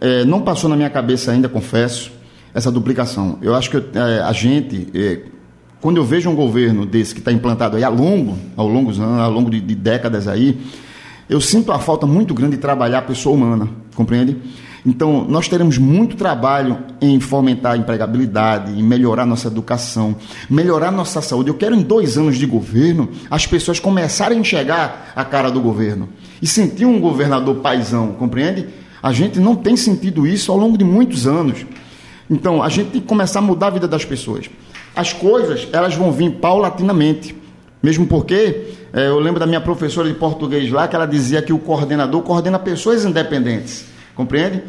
É, não passou na minha cabeça ainda, confesso, essa duplicação. Eu acho que é, a gente, é, quando eu vejo um governo desse que está implantado aí ao longo, ao longo anos, ao longo de, de, décadas aí, eu sinto a falta muito grande de trabalhar a pessoa humana, compreende? Então, nós teremos muito trabalho em fomentar a empregabilidade, em melhorar nossa educação, melhorar nossa saúde. Eu quero, em dois anos de governo, as pessoas começarem a enxergar a cara do governo e sentir um governador paisão, compreende? A gente não tem sentido isso ao longo de muitos anos. Então, a gente tem que começar a mudar a vida das pessoas. As coisas, elas vão vir paulatinamente. Mesmo porque, é, eu lembro da minha professora de português lá, que ela dizia que o coordenador coordena pessoas independentes. Compreende?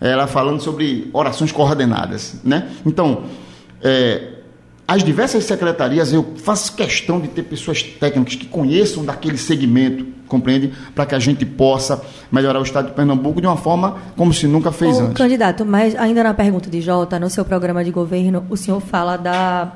Ela falando sobre orações coordenadas, né? Então, é, as diversas secretarias, eu faço questão de ter pessoas técnicas que conheçam daquele segmento, compreende? Para que a gente possa melhorar o estado de Pernambuco de uma forma como se nunca fez Ô, antes. Candidato, mas ainda na pergunta de Jota, no seu programa de governo, o senhor fala da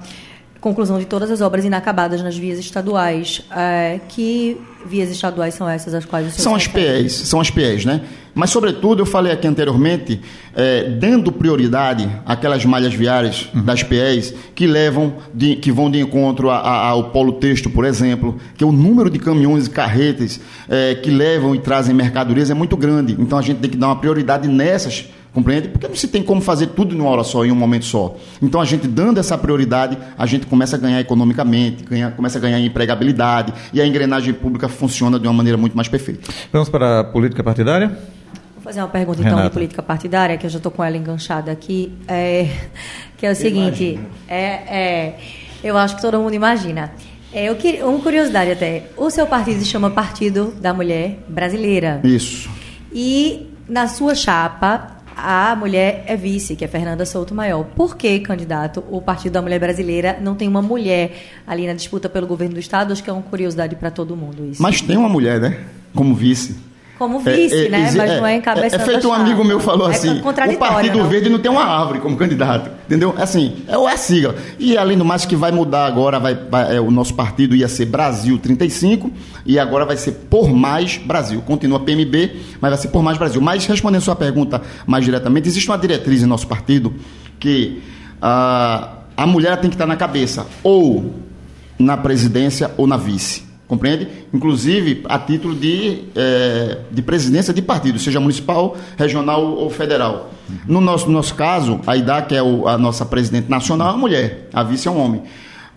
conclusão de todas as obras inacabadas nas vias estaduais. É, que vias estaduais são essas as quais o São as PEs, são as PEs, né? Mas, sobretudo, eu falei aqui anteriormente, é, dando prioridade àquelas malhas viárias uhum. das PEs que levam, de, que vão de encontro a, a, ao polo texto, por exemplo, que é o número de caminhões e carretas é, que levam e trazem mercadorias é muito grande. Então, a gente tem que dar uma prioridade nessas Compreende? Porque não se tem como fazer tudo em uma hora só, em um momento só. Então, a gente dando essa prioridade, a gente começa a ganhar economicamente, ganha, começa a ganhar empregabilidade e a engrenagem pública funciona de uma maneira muito mais perfeita. Vamos para a política partidária? Vou fazer uma pergunta, então, Renata. de política partidária, que eu já estou com ela enganchada aqui, é, que é o seguinte, é, é, eu acho que todo mundo imagina. É, eu queria, uma curiosidade até, o seu partido se chama Partido da Mulher Brasileira. Isso. E na sua chapa a mulher é vice, que é Fernanda Souto Maior. Por que, candidato, o Partido da Mulher Brasileira não tem uma mulher ali na disputa pelo governo do Estado? Acho que é uma curiosidade para todo mundo isso. Mas tem uma mulher, né? Como vice. Como vice, É, é, né? Mas é, não é é, encabeçando é feito um amigo meu falou É assim: o Partido não? Verde não tem uma árvore como candidato, entendeu? Assim, é o- é a sigla. E além do mais, que vai mudar agora, vai, vai- é, o nosso partido ia ser Brasil 35 e agora vai ser Por Mais Brasil. Continua PMB, mas vai ser Por Mais Brasil. Mas respondendo sua pergunta mais diretamente, existe uma diretriz em nosso partido que ah, a mulher tem que estar na cabeça, ou na presidência ou na vice. Compreende? Inclusive a título de, eh, de presidência de partido, seja municipal, regional ou federal. No nosso, no nosso caso, a IDA, que é o- a nossa presidente nacional, é uma mulher, a vice é um homem.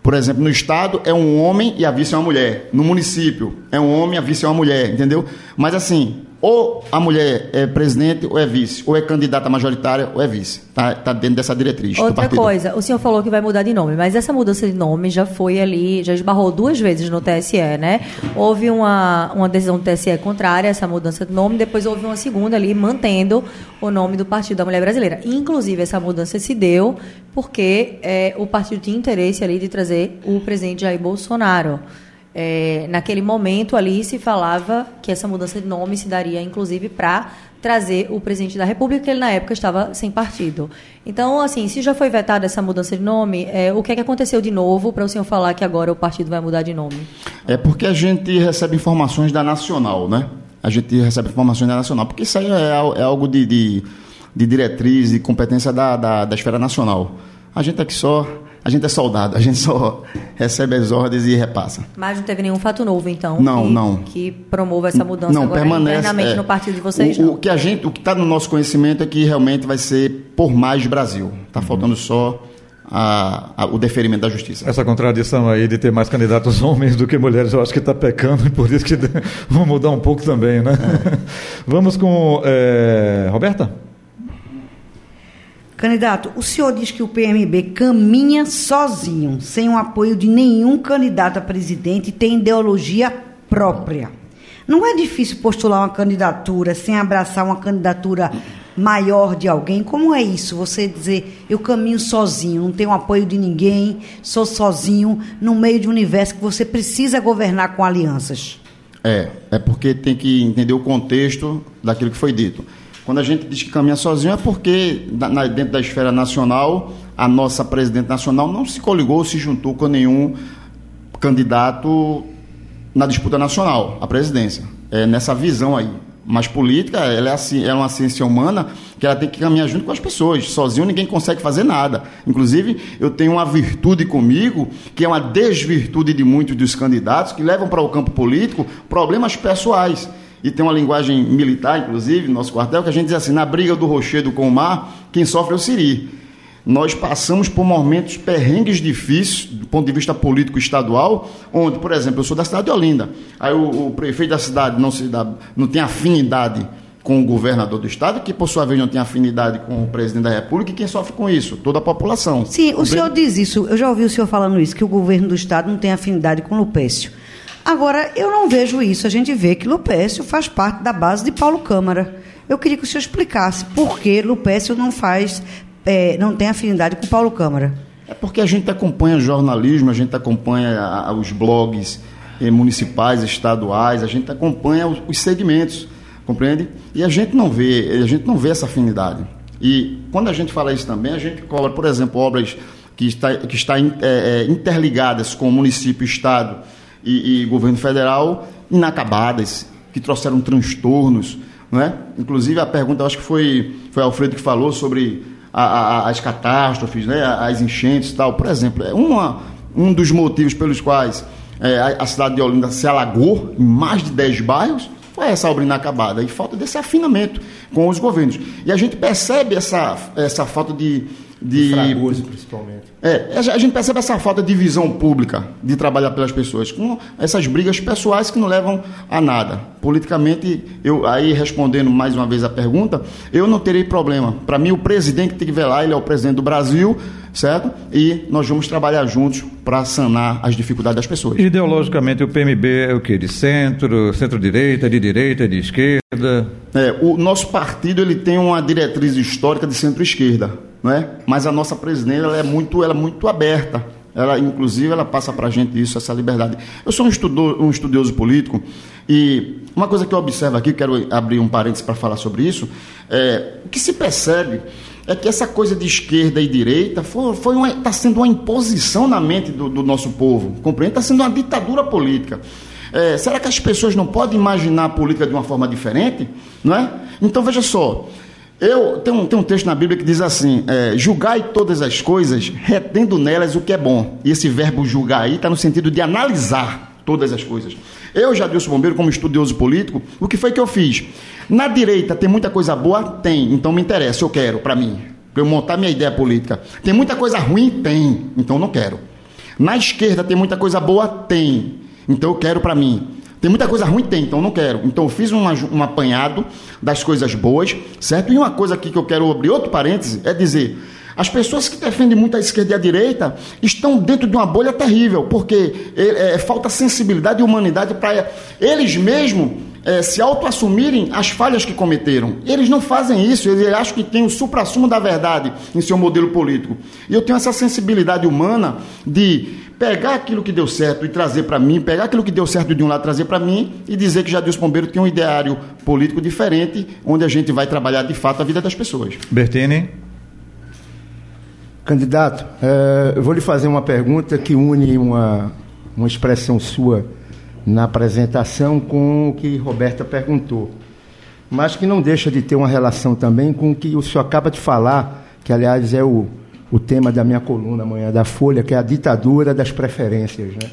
Por exemplo, no estado é um homem e a vice é uma mulher. No município é um homem e a vice é uma mulher, entendeu? Mas assim, ou a mulher é presidente ou é vice, ou é candidata majoritária ou é vice. Tá, tá dentro dessa diretriz Outra coisa, o senhor falou que vai mudar de nome, mas essa mudança de nome já foi ali, já esbarrou duas vezes no TSE, né? Houve uma, uma decisão do TSE contrária a essa mudança de nome, depois houve uma segunda ali mantendo o nome do Partido da Mulher Brasileira. Inclusive, essa mudança se deu porque eh, o partido tinha interesse ali de trazer o presidente Jair Bolsonaro. É, naquele momento ali se falava que essa mudança de nome se daria, inclusive, para trazer o presidente da República, que ele na época estava sem partido. Então, assim, se já foi vetada essa mudança de nome, é, o que é que aconteceu de novo para o senhor falar que agora o partido vai mudar de nome? É porque a gente recebe informações da Nacional, né? A gente recebe informações da Nacional, porque isso aí é, é algo de, de, de diretriz e competência da, da, da esfera nacional. A gente aqui só, a gente é soldado, a gente só recebe as ordens e repassa. Mas não teve nenhum fato novo, então, Não, que, não. que promova essa mudança não, agora permanece. internamente é. no partido de vocês, o, não? o que a gente, o que está no nosso conhecimento é que realmente vai ser por mais Brasil. Está faltando só a- a- o deferimento da justiça. Essa contradição aí de ter mais candidatos homens do que mulheres, eu acho que está pecando e por isso que vamos mudar um pouco também, né? Vamos com eh, Roberta? Candidato, o senhor diz que o PMB caminha sozinho, sem o apoio de nenhum candidato a presidente e tem ideologia própria. Não é difícil postular uma candidatura sem abraçar uma candidatura maior de alguém? Como é isso? Você dizer, eu caminho sozinho, não tenho apoio de ninguém, sou sozinho, no meio de um universo que você precisa governar com alianças. É, é porque tem que entender o contexto daquilo que foi dito. Quando a gente diz que caminha sozinho é porque dentro da esfera nacional, a nossa presidente nacional não se coligou, se juntou com nenhum candidato na disputa nacional, a presidência. É nessa visão aí. Mas política, ela é, assim, é uma ciência humana que ela tem que caminhar junto com as pessoas. Sozinho ninguém consegue fazer nada. Inclusive, eu tenho uma virtude comigo, que é uma desvirtude de muitos dos candidatos, que levam para o campo político problemas pessoais. E tem uma linguagem militar, inclusive, no nosso quartel, que a gente diz assim: na briga do rochedo com o mar, quem sofre é o Siri nós passamos por momentos perrengues difíceis do ponto de vista político estadual, onde, por exemplo, eu sou da cidade de Olinda, aí o, o prefeito da cidade não, se dá, não tem afinidade com o governador do estado, que por sua vez não tem afinidade com o presidente da república, e quem sofre com isso? Toda a população. Sim, o senhor diz isso, eu já ouvi o senhor falando isso, que o governo do Estado não tem afinidade com Lupécio. Agora, eu não vejo isso, a gente vê que Lupécio faz parte da base de Paulo Câmara. Eu queria que o senhor explicasse por que Lupécio não faz, eh, não tem afinidade com Paulo Câmara. É porque a gente acompanha jornalismo, a gente acompanha os blogs eh, municipais, estaduais, a gente acompanha os, os segmentos, compreende? E a gente não vê, a gente não vê essa afinidade. E quando a gente fala isso também, a gente cobra, por exemplo, obras que está, que está eh, eh, interligadas com o município, estado e, e governo federal, inacabadas, que trouxeram transtornos, não é? Inclusive a pergunta, acho que foi foi Alfredo que falou sobre a- a- as catástrofes, né, as enchentes e tal. Por exemplo, é uma, um dos motivos pelos quais é, a, a cidade de Olinda se alagou em mais de 10 bairros foi essa obra inacabada e falta desse afinamento com os governos. E a gente percebe essa, essa falta de. De Fragoso, principalmente. é, a gente percebe essa falta de visão pública de trabalhar pelas pessoas, com essas brigas pessoais que não levam a nada. Politicamente, eu aí respondendo mais uma vez a pergunta, eu não terei problema. Para mim, o presidente que tem que velar, ele é o presidente do Brasil, certo? E nós vamos trabalhar juntos para sanar as dificuldades das pessoas. Ideologicamente, o PMB é o quê? De centro, centro-direita, de direita, de esquerda? É, o nosso partido ele tem uma diretriz histórica de centro-esquerda, não é? Mas a nossa presidente ela é muito, ela é muito aberta. Ela, inclusive, ela passa para a gente isso, essa liberdade. Eu sou um, estudo, um estudioso político E uma coisa que eu observo aqui, quero abrir um parênteses para falar sobre isso, é, o que se percebe é que essa coisa de esquerda e direita está foi, foi tá sendo uma imposição na mente do, do nosso povo, compreende? Está sendo uma ditadura política. É, será que as pessoas não podem imaginar a política de uma forma diferente? Não é? Então veja só, eu tem um, tem um texto na Bíblia que diz assim: é, julgai todas as coisas, retendo nelas o que é bom. E esse verbo julgar aí está no sentido de analisar todas as coisas. Eu, Jadilson Bombeiro, como estudioso político, o que foi que eu fiz? Na direita tem muita coisa boa? Tem, então me interessa, eu quero, para mim, para eu montar minha ideia política. Tem muita coisa ruim? Tem, então não quero. Na esquerda tem muita coisa boa? Tem, então eu quero para mim. Tem muita coisa ruim? Tem, então não quero. Então eu fiz um, um apanhado das coisas boas, certo? E uma coisa aqui que eu quero abrir outro parêntese é dizer. As pessoas que defendem muito a esquerda e a direita estão dentro de uma bolha terrível, porque é, é, falta sensibilidade e humanidade para eles mesmos é, se auto-assumirem as falhas que cometeram. Eles não fazem isso, eles acham que tem o supra-sumo da verdade em seu modelo político. E eu tenho essa sensibilidade humana de pegar aquilo que deu certo e trazer para mim, pegar aquilo que deu certo de um lado trazer para mim e dizer que Jadilson Pombeiro tem um ideário político diferente, onde a gente vai trabalhar de fato a vida das pessoas. Bertini. Candidato, é, eu vou lhe fazer uma pergunta que une uma, uma expressão sua na apresentação com o que Roberta perguntou, mas que não deixa de ter uma relação também com o que o senhor acaba de falar, que aliás é o o tema da minha coluna amanhã da Folha, que é a ditadura das preferências. Né?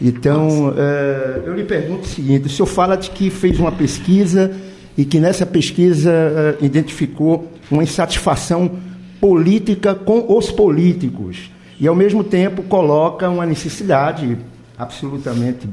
Então, é, eu lhe pergunto o seguinte: o senhor fala de que fez uma pesquisa e que nessa pesquisa é, identificou uma insatisfação política com os políticos e, ao mesmo tempo, coloca uma necessidade absolutamente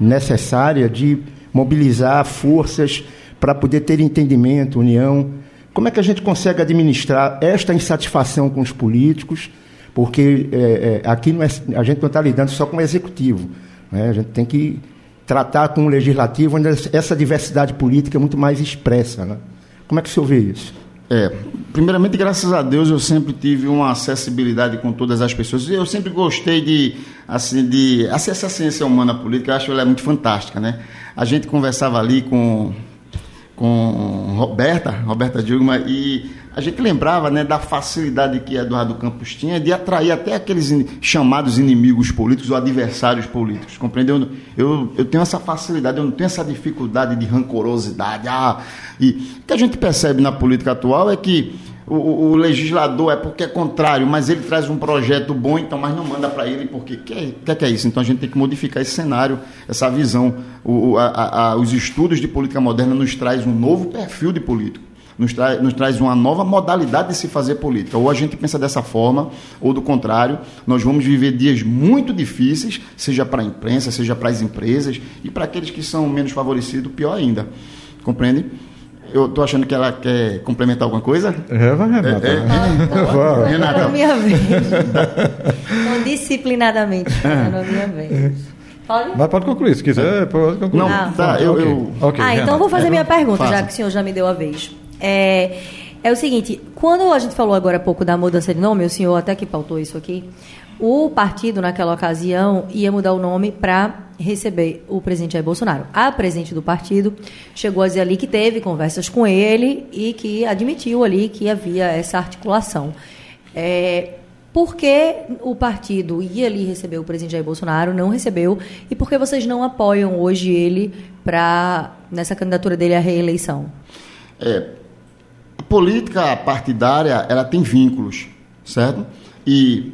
necessária de mobilizar forças para poder ter entendimento, união como é que a gente consegue administrar esta insatisfação com os políticos? Porque é, é, aqui é, a gente não está lidando só com o executivo. Né? A gente tem que tratar com o legislativo, onde essa diversidade política é muito mais expressa. Né? Como é que o senhor vê isso? É, primeiramente, graças a Deus, eu sempre tive uma acessibilidade com todas as pessoas. Eu sempre gostei de, assim, de acessar a ciência humana política. Eu acho ela muito fantástica, né? A gente conversava ali com com Roberta, Roberta Dilma, e a gente lembrava né, da facilidade que Eduardo Campos tinha de atrair até aqueles in, chamados inimigos políticos ou adversários políticos, compreendeu? Eu, eu tenho essa facilidade, eu não tenho essa dificuldade de rancorosidade. Ah, e o que a gente percebe na política atual é que o, o, legislador é porque é contrário, mas ele traz um projeto bom, então, mas não manda para ele porque quer, quer que é isso. Então a gente tem que modificar esse cenário, essa visão. O, a, a, os estudos de política moderna nos traz um novo perfil de político. Nos, tra nos traz uma nova modalidade de se fazer política. Ou a gente pensa dessa forma, ou do contrário, nós vamos viver dias muito difíceis, seja para a imprensa, seja para as empresas, e para aqueles que são menos favorecidos, pior ainda. Compreende? Eu estou achando que ela quer complementar alguma coisa? É, vai, Renata. É, é, é, Renata. É minha vez. Então, disciplinadamente. É minha vez. Pode? Mas pode concluir, se quiser, pode concluir. Não, ah, tá, eu, okay. eu... Okay, ah, então vou fazer minha pergunta, já que o senhor já me deu a vez. É, é o seguinte, quando a gente falou agora há pouco da mudança de nome, o senhor até que pautou isso aqui, o partido, naquela ocasião, ia mudar o nome para receber o presidente Jair Bolsonaro. A presidente do partido chegou a dizer ali que teve conversas com ele e que admitiu ali que havia essa articulação. É, por que o partido ia ali receber o presidente Jair Bolsonaro, não recebeu, e por que vocês não apoiam hoje ele para nessa candidatura dele à reeleição? É, a política partidária ela tem vínculos, certo? E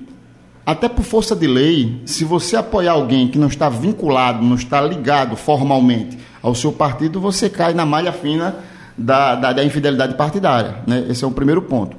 até por força de lei, se você apoiar alguém que não está vinculado, não está ligado formalmente ao seu partido, você cai na malha fina da, da, da infidelidade partidária. Né? Esse é o primeiro ponto.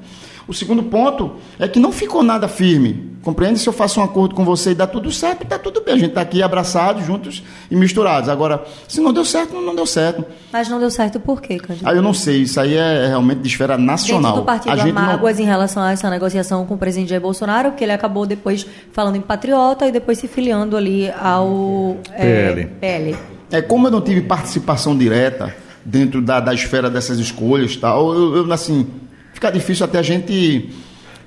O segundo ponto é que não ficou nada firme. Compreende? Se eu faço um acordo com você e dá tudo certo, está tudo bem. A gente está aqui abraçados, juntos e misturados. Agora, se não deu certo, não deu certo. Mas não deu certo por quê, Cândido? Ah, eu não sei. Isso aí é realmente de esfera nacional. Dentro do partido a há mágoas não... em relação a essa negociação com o presidente Jair Bolsonaro, que ele acabou depois falando em patriota e depois se filiando ali ao PL. É, PL. É, como eu não tive participação direta dentro da, da esfera dessas escolhas tal, eu, eu assim fica difícil até a gente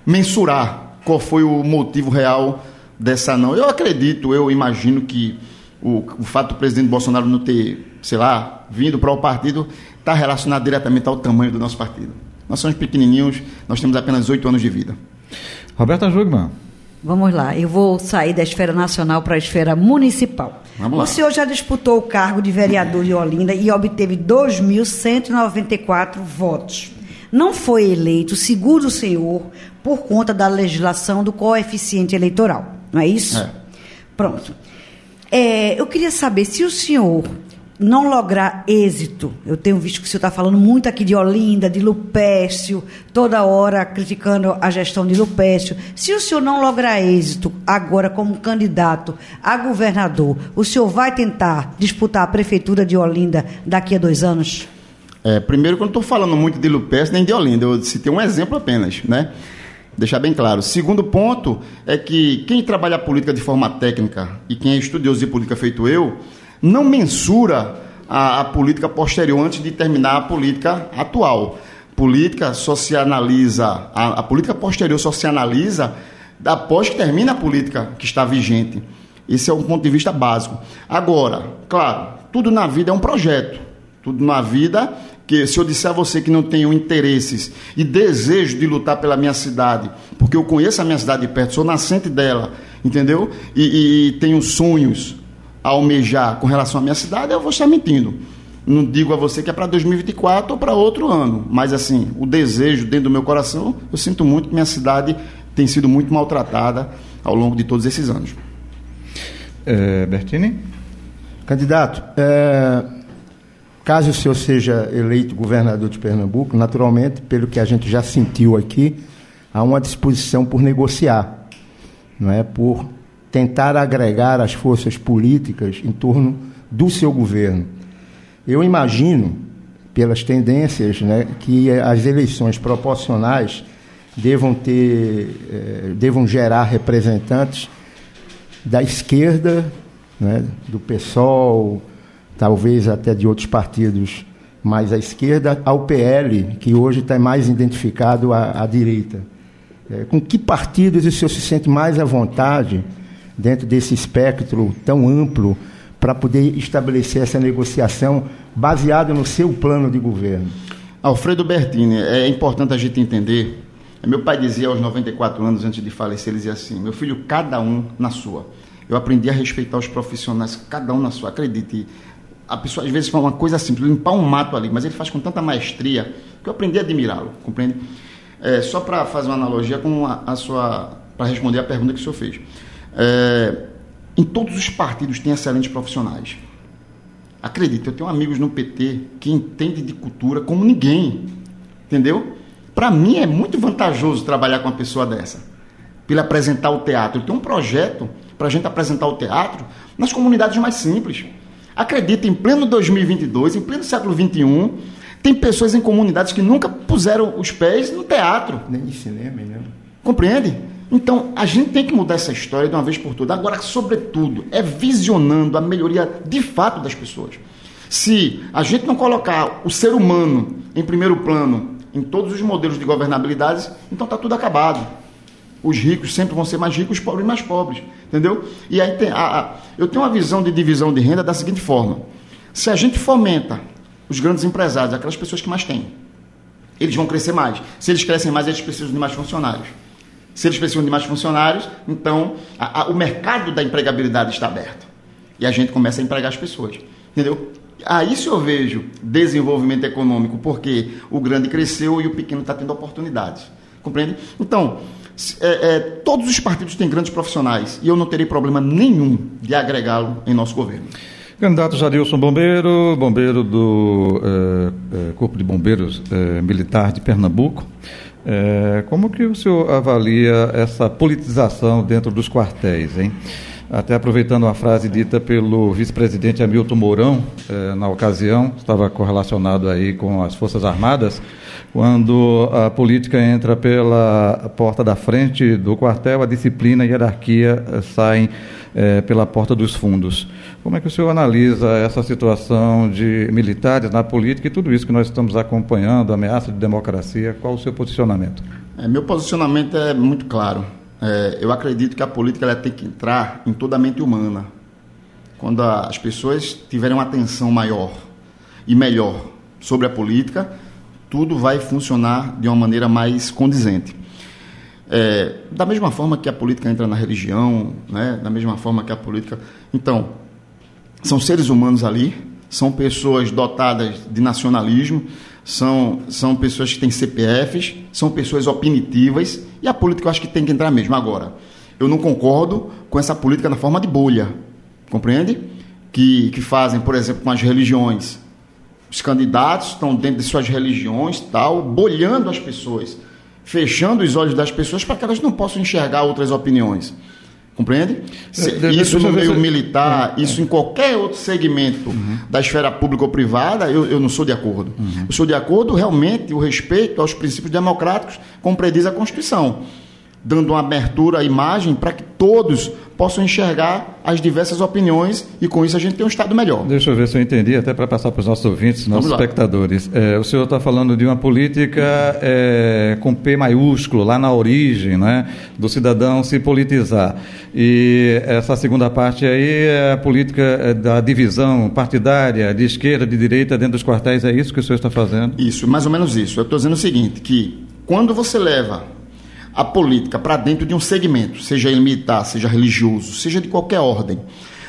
mensurar qual foi o motivo real dessa não. Eu acredito, eu imagino que o, o fato do presidente Bolsonaro não ter, sei lá, vindo para o partido, está relacionado diretamente ao tamanho do nosso partido. Nós somos pequenininhos, nós temos apenas oito anos de vida. Roberta Jugman. Vamos lá, eu vou sair da esfera nacional para a esfera municipal. Vamos lá. O senhor já disputou o cargo de vereador de Olinda e obteve 2.194 votos. Não foi eleito, segundo o senhor, por conta da legislação do coeficiente eleitoral, não é isso? É. Pronto. É, eu queria saber se o senhor não lograr êxito, eu tenho visto que o senhor está falando muito aqui de Olinda, de Lupécio, toda hora criticando a gestão de Lupécio. Se o senhor não lograr êxito agora como candidato a governador, o senhor vai tentar disputar a prefeitura de Olinda daqui a dois anos? É, primeiro, que eu não estou falando muito de Lupes nem de Olinda, eu citei um exemplo apenas, né? Deixar bem claro. Segundo ponto é que quem trabalha a política de forma técnica e quem é estudioso de política feito eu, não mensura a, a política posterior antes de terminar a política atual. Política só se analisa, a, a política posterior só se analisa após que termina a política que está vigente. Esse é um ponto de vista básico. Agora, claro, tudo na vida é um projeto. Tudo na vida, que se eu disser a você que não tenho interesses e desejo de lutar pela minha cidade, porque eu conheço a minha cidade de perto, sou nascente dela, entendeu? E, e- e tenho sonhos a almejar com relação à minha cidade, eu vou estar mentindo. Não digo a você que é para 2024 ou para outro ano, mas assim, o desejo dentro do meu coração, eu sinto muito que minha cidade tem sido muito maltratada ao longo de todos esses anos. É, Bertini? Candidato, é, caso o senhor seja eleito governador de Pernambuco, naturalmente, pelo que a gente já sentiu aqui, há uma disposição por negociar, não é? por tentar agregar as forças políticas em torno do seu governo. Eu imagino, pelas tendências, né, que as eleições proporcionais devam ter, eh, devam gerar representantes da esquerda, né, do PSOL, talvez até de outros partidos mais à esquerda, ao PL, que hoje está mais identificado à, à direita. É, com que partidos o senhor se sente mais à vontade dentro desse espectro tão amplo para poder estabelecer essa negociação baseada no seu plano de governo? Alfredo Bertini, é importante a gente entender. Meu pai dizia aos 94 anos, antes de falecer, ele dizia assim: Meu filho, cada um na sua. Eu aprendi a respeitar os profissionais, cada um na sua. Acredite, a pessoa às vezes fala uma coisa simples, limpar um mato ali, mas ele faz com tanta maestria que eu aprendi a admirá-lo, compreende? É, só para fazer uma analogia com a, a sua. para responder a pergunta que o senhor fez. É, em todos os partidos tem excelentes profissionais. Acredite, eu tenho amigos no PT que entendem de cultura como ninguém. Entendeu? Para mim é muito vantajoso trabalhar com uma pessoa dessa. Ele apresentar o teatro. Ele tem um projeto para a gente apresentar o teatro nas comunidades mais simples. Acredita, em pleno 2022, em pleno século 21, tem pessoas em comunidades que nunca puseram os pés no teatro. Nem de cinema, né? Compreende? Então, a gente tem que mudar essa história de uma vez por todas. Agora, sobretudo, é visionando a melhoria de fato das pessoas. Se a gente não colocar o ser humano em primeiro plano em todos os modelos de governabilidade, então está tudo acabado. Os ricos sempre vão ser mais ricos, os pobres mais pobres. Entendeu? E aí tem a, a- eu tenho uma visão de divisão de renda da seguinte forma: se a gente fomenta os grandes empresários, aquelas pessoas que mais têm, eles vão crescer mais. Se eles crescem mais, eles precisam de mais funcionários. Se eles precisam de mais funcionários, então a- o mercado da empregabilidade está aberto. E a gente começa a empregar as pessoas. Entendeu? Aí se eu vejo desenvolvimento econômico, porque o grande cresceu e o pequeno está tendo oportunidades. Compreende? Então, é, é, todos os partidos têm grandes profissionais e eu não terei problema nenhum de agregá-lo em nosso governo. Candidato Jadilson Bombeiro, bombeiro do eh, eh, Corpo de Bombeiros eh, Militar de Pernambuco. Como que o senhor avalia essa politização dentro dos quartéis, hein? Até aproveitando uma frase dita pelo vice-presidente Hamilton Mourão, eh, na ocasião, estava correlacionado aí com as Forças Armadas, quando a política entra pela porta da frente do quartel, a disciplina e a hierarquia eh, saem eh, pela porta dos fundos. Como é que o senhor analisa essa situação de militares na política e tudo isso que nós estamos acompanhando, ameaça de democracia? Qual o seu posicionamento? É, meu posicionamento é muito claro. É, eu acredito que a política ela tem que entrar em toda a mente humana. quando a, as pessoas tiverem uma atenção maior e melhor sobre a política, tudo vai funcionar de uma maneira mais condizente. É, da mesma forma que a política entra na religião, né? da mesma forma que a política. Então, são seres humanos ali, são pessoas dotadas de nacionalismo, são, são pessoas que têm CPFs, são pessoas opinitivas, e a política eu acho que tem que entrar mesmo. Agora, eu não concordo com essa política na forma de bolha, compreende? Que, que fazem, por exemplo, com as religiões. Os candidatos estão dentro de suas religiões, tal, bolhando as pessoas, fechando os olhos das pessoas para que elas não possam enxergar outras opiniões. Compreende? Se, isso no meio militar, é, isso em qualquer outro segmento uhum. da esfera pública ou privada, eu, eu não sou de acordo. Uhum. Eu sou de acordo realmente o respeito aos princípios democráticos, como prediz a Constituição dando uma abertura à imagem para que todos possam enxergar as diversas opiniões e com isso a gente tem um Estado melhor. Deixa eu ver se eu entendi, até para passar para os nossos ouvintes, nossos espectadores. É, o senhor está falando de uma política é, com P maiúsculo, lá na origem, né, do cidadão se politizar. E essa segunda parte aí é a política é, da divisão partidária, de esquerda, de direita, dentro dos quartéis, é isso que o senhor está fazendo? Isso, mais ou menos isso. Eu estou dizendo o seguinte, que quando você leva a política para dentro de um segmento, seja ele militar, seja religioso, seja de qualquer ordem.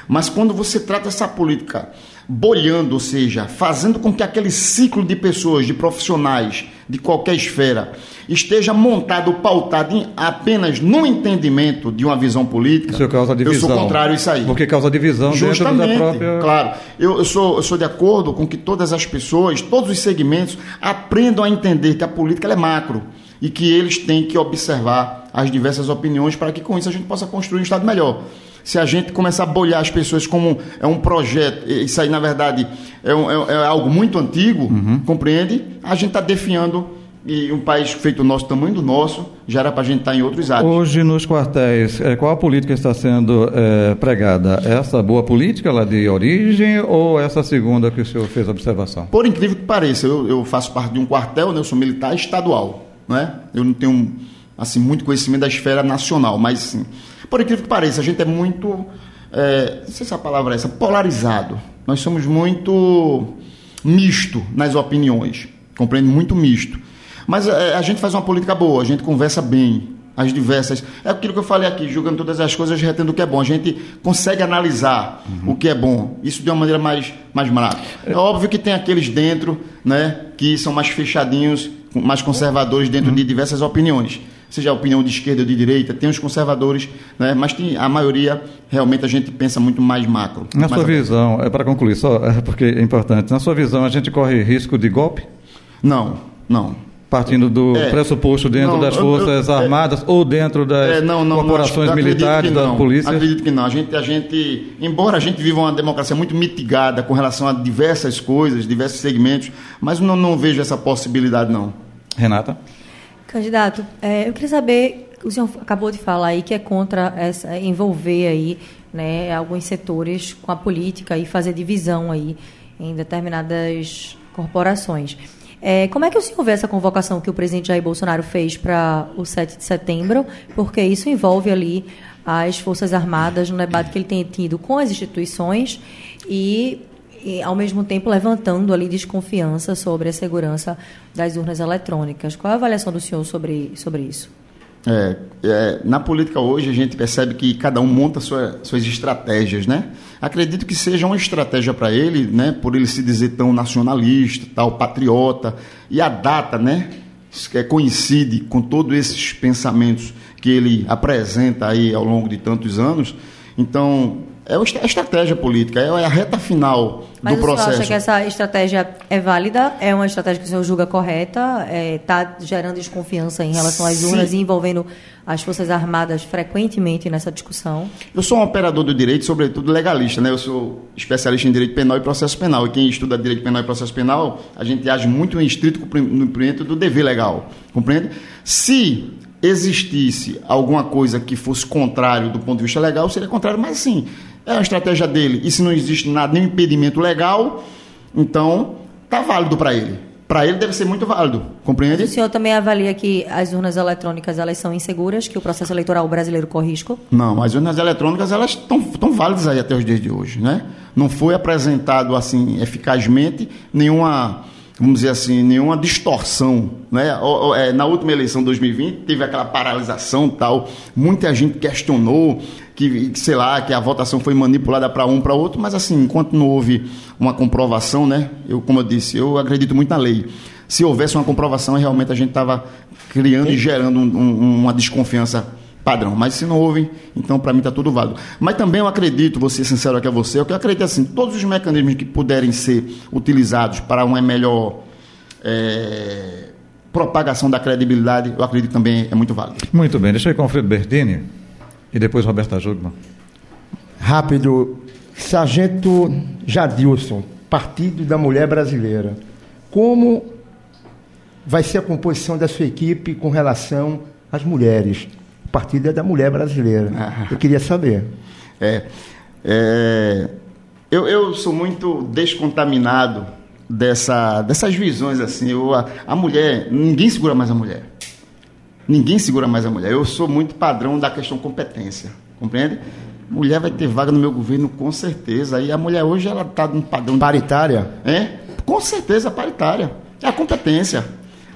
Mas quando você trata essa política bolhando, ou seja, fazendo com que aquele ciclo de pessoas, de profissionais, de qualquer esfera, esteja montado, pautado em, apenas no entendimento de uma visão política, Isso causa divisão. eu sou contrário a isso aí. Porque causa divisão Justamente, dentro da própria... Claro, eu, eu, sou, eu sou de acordo com que todas as pessoas, todos os segmentos, aprendam a entender que a política é macro e que eles têm que observar as diversas opiniões para que com isso a gente possa construir um Estado melhor. Se a gente começar a bolhar as pessoas como é um projeto, isso aí na verdade é, um, é, é algo muito antigo, uhum. compreende? A gente está definhando e um país feito o nosso, tamanho do nosso, já era para a gente estar tá em outros atos. Hoje, nos quartéis, é, qual a política está sendo é, pregada? Essa boa política lá de origem ou essa segunda que o senhor fez a observação? Por incrível que pareça, eu, eu faço parte de um quartel, né, eu sou militar estadual não é? Eu não tenho assim muito conhecimento da esfera nacional, mas sim. Por incrível que pareça, a gente é muito, é, não sei se a palavra é essa, polarizado. Nós somos muito misto nas opiniões, compreende? Muito misto. Mas é, a gente faz uma política boa, a gente conversa bem, as diversas. É aquilo que eu falei aqui, julgando todas as coisas, retendo o que é bom. A gente consegue analisar uhum. o que é bom. Isso de uma maneira mais, mais maravilhosa. É óbvio que tem aqueles dentro, né, que são mais fechadinhos, mais conservadores dentro uhum. de diversas opiniões. Seja a opinião de esquerda ou de direita, tem os conservadores, né? mas tem, a maioria realmente a gente pensa muito mais macro. Na mais sua visão, é para concluir, só porque é importante, na sua visão a gente corre risco de golpe? Não, não. Partindo do é, pressuposto dentro não, das Forças eu, eu, é, Armadas é, ou dentro das é, não, não, corporações militares, da polícia? Acredito que não. A gente, a gente, embora a gente viva uma democracia muito mitigada com relação a diversas coisas, diversos segmentos, mas não, não vejo essa possibilidade, não. Renata? Candidato, é, eu queria saber, o senhor acabou de falar aí que é contra essa, envolver aí né, alguns setores com a política e fazer divisão aí em determinadas corporações. É, como é que o senhor vê essa convocação que o presidente Jair Bolsonaro fez para o 7 de setembro? Porque isso envolve ali as Forças Armadas no debate que ele tem tido com as instituições e, e, ao mesmo tempo, levantando ali desconfiança sobre a segurança das urnas eletrônicas. Qual é a avaliação do senhor sobre, sobre isso? É, é, na política hoje a gente percebe que cada um monta sua, suas estratégias, né? Acredito que seja uma estratégia para ele, né? Por ele se dizer tão nacionalista, tal patriota e a data, né? Que coincide com todos esses pensamentos que ele apresenta aí ao longo de tantos anos. Então é a estratégia política, é a reta final Mas do processo. Mas você acha que essa estratégia é válida? É uma estratégia que o senhor julga correta? Está é, gerando desconfiança em relação às urnas e envolvendo as Forças Armadas frequentemente nessa discussão? Eu sou um operador do direito, sobretudo legalista. Né? Eu sou especialista em direito penal e processo penal. E quem estuda direito penal e processo penal, a gente age muito em estrito cumprimento do dever legal. Compreende? Se existisse alguma coisa que fosse contrário do ponto de vista legal, seria contrário, mas sim é a estratégia dele. E se não existe nada, nenhum impedimento legal, então tá válido para ele. para ele deve ser muito válido, compreende? O senhor também avalia que as urnas eletrônicas elas são inseguras, que o processo eleitoral brasileiro corre risco? Não, as urnas eletrônicas elas estão válidas aí até os dias de hoje, né? Não foi apresentado assim eficazmente nenhuma vamos dizer assim, nenhuma distorção. Né? É, na última eleição de 2020, teve aquela paralisação tal, muita gente questionou que, sei lá, que a votação foi manipulada para um, para outro, mas assim, enquanto não houve uma comprovação, né? Eu, como eu disse, eu acredito muito na lei. Se houvesse uma comprovação, realmente a gente estava criando e gerando um, um, uma desconfiança padrão. Mas se não houve, então para mim está tudo válido. Mas também eu acredito, vou ser sincero aqui a você, eu acredito assim, todos os mecanismos que puderem ser utilizados para uma melhor é, propagação da credibilidade, eu acredito também é muito válido. Muito bem, deixa eu ir com o Alfredo Bertini e depois Roberta Jugman. Rápido, Sargento Jadilson, Partido da Mulher Brasileira. Como vai ser a composição da sua equipe com relação às mulheres? Partido é da Mulher Brasileira. Ah. Eu queria saber. É, é, eu, eu sou muito descontaminado dessa, dessas visões assim. Eu, a, a mulher, ninguém segura mais a mulher. Ninguém segura mais a mulher. Eu sou muito padrão da questão competência, compreende? Mulher vai ter vaga no meu governo com certeza. Aí a mulher hoje ela está num padrão paritária. É, com certeza paritária. É a competência.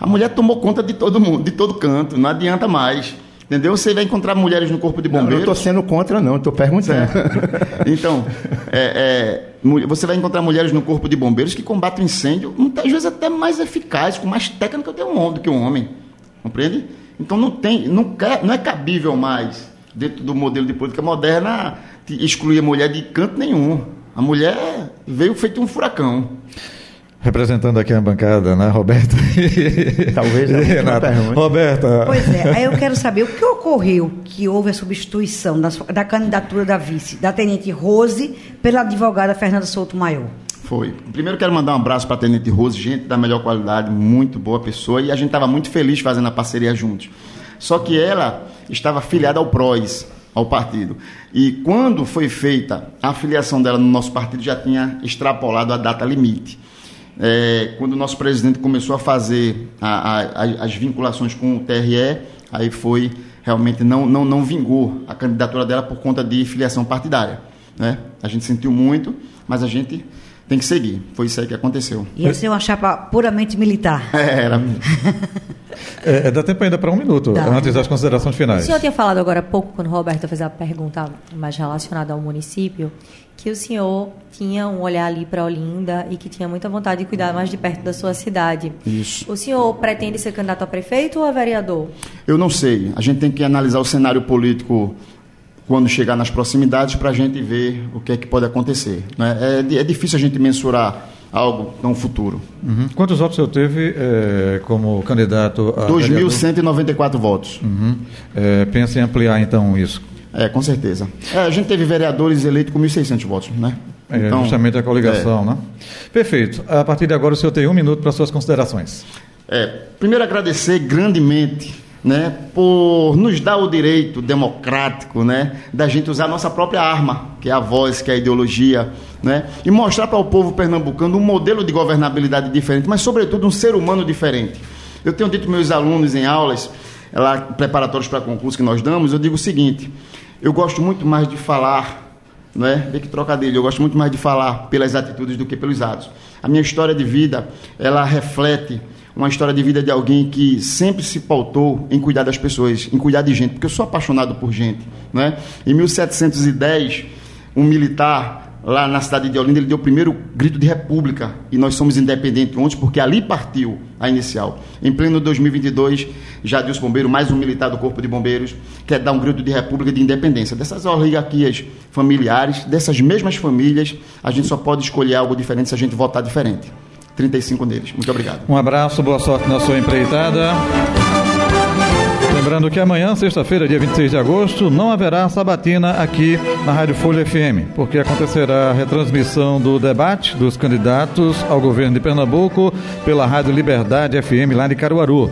A mulher tomou conta de todo mundo, de todo canto. Não adianta mais. Entendeu? Você vai encontrar mulheres no corpo de bombeiros. Não, não estou sendo contra, não, estou perguntando. então, é, é, você vai encontrar mulheres no corpo de bombeiros que combatem incêndio, muitas vezes até mais eficaz, com mais técnica do que um homem, do que um homem. Compreende? Então não tem, não, não é cabível mais, dentro do modelo de política moderna, excluir a mulher de canto nenhum. A mulher veio feito um furacão. Representando aqui a bancada, né, Roberta? Talvez a Renata. Roberta. Pois é, aí eu quero saber o que ocorreu que houve a substituição da, da candidatura da vice, da tenente Rose, pela advogada Fernanda Souto Maior. Foi. Primeiro quero mandar um abraço para a Tenente Rose, gente da melhor qualidade, muito boa pessoa, e a gente estava muito feliz fazendo a parceria juntos. Só que ela estava afiliada ao PROS, ao partido. E quando foi feita a filiação dela no nosso partido, já tinha extrapolado a data limite é, quando o nosso presidente começou a fazer a, a, as vinculações com o TRE, aí foi realmente não, não, não vingou a candidatura dela por conta de filiação partidária. Né? A gente sentiu muito, mas a gente tem que seguir. Foi isso aí que aconteceu. E essa é uma chapa puramente militar. É, era. é, dá tempo ainda para um minuto, dá. antes das considerações finais. O senhor tinha falado agora há pouco, quando o Roberto fez a pergunta mais relacionada ao município, que o senhor tinha um olhar ali para Olinda e que tinha muita vontade de cuidar mais de perto da sua cidade. Isso. O senhor pretende ser candidato a prefeito ou a vereador? Eu não sei. A gente tem que analisar o cenário político quando chegar nas proximidades para a gente ver o que é que pode acontecer. Né? É, é difícil a gente mensurar algo tão futuro. Uhum. Quantos votos o senhor teve é, como candidato a 2.194 votos. Uhum. É, pensa em ampliar então isso? É, com certeza. É, a gente teve vereadores eleitos com 1.600 votos, né? É, então, justamente a coligação, é. né? Perfeito. A partir de agora o senhor tem um minuto para suas considerações. É, primeiro agradecer grandemente né, por nos dar o direito democrático né, da gente usar a nossa própria arma, que é a voz, que é a ideologia, né, e mostrar para o povo pernambucano um modelo de governabilidade diferente, mas, sobretudo, um ser humano diferente. Eu tenho dito meus alunos em aulas, lá, preparatórios para concurso que nós damos, eu digo o seguinte: eu gosto muito mais de falar, né, vê que eu gosto muito mais de falar pelas atitudes do que pelos atos. A minha história de vida, ela reflete uma história de vida de alguém que sempre se pautou em cuidar das pessoas, em cuidar de gente, porque eu sou apaixonado por gente. Né? Em 1710, um militar lá na cidade de Olinda, ele deu o primeiro grito de república e nós somos independentes ontem, porque ali partiu a inicial. Em pleno 2022, Jadilson Bombeiro, mais um militar do Corpo de Bombeiros, quer dar um grito de república de independência. Dessas oligarquias familiares, dessas mesmas famílias, a gente só pode escolher algo diferente se a gente votar diferente. 35 deles. Muito obrigado. Um abraço, boa sorte na sua empreitada. Lembrando que amanhã, sexta-feira, dia 26 de agosto, não haverá sabatina aqui na Rádio Folha FM, porque acontecerá a retransmissão do debate dos candidatos ao governo de Pernambuco pela Rádio Liberdade FM lá de Caruaru.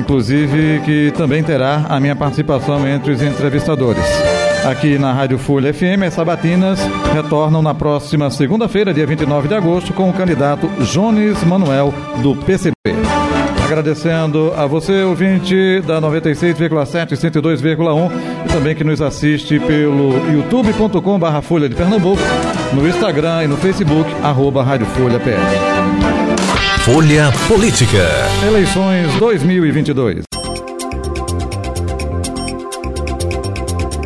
Inclusive que também terá a minha participação entre os entrevistadores. Aqui na Rádio Folha FM. As sabatinas retornam na próxima segunda-feira, dia 29 de agosto, com o candidato Jones Manuel, do PCB. Agradecendo a você, ouvinte da 96,7 e 102,1 e também que nos assiste pelo youtube.com barra Folha de Pernambuco, no Instagram e no Facebook, arroba Rádio Folha PR. Folha Política. Eleições 2022.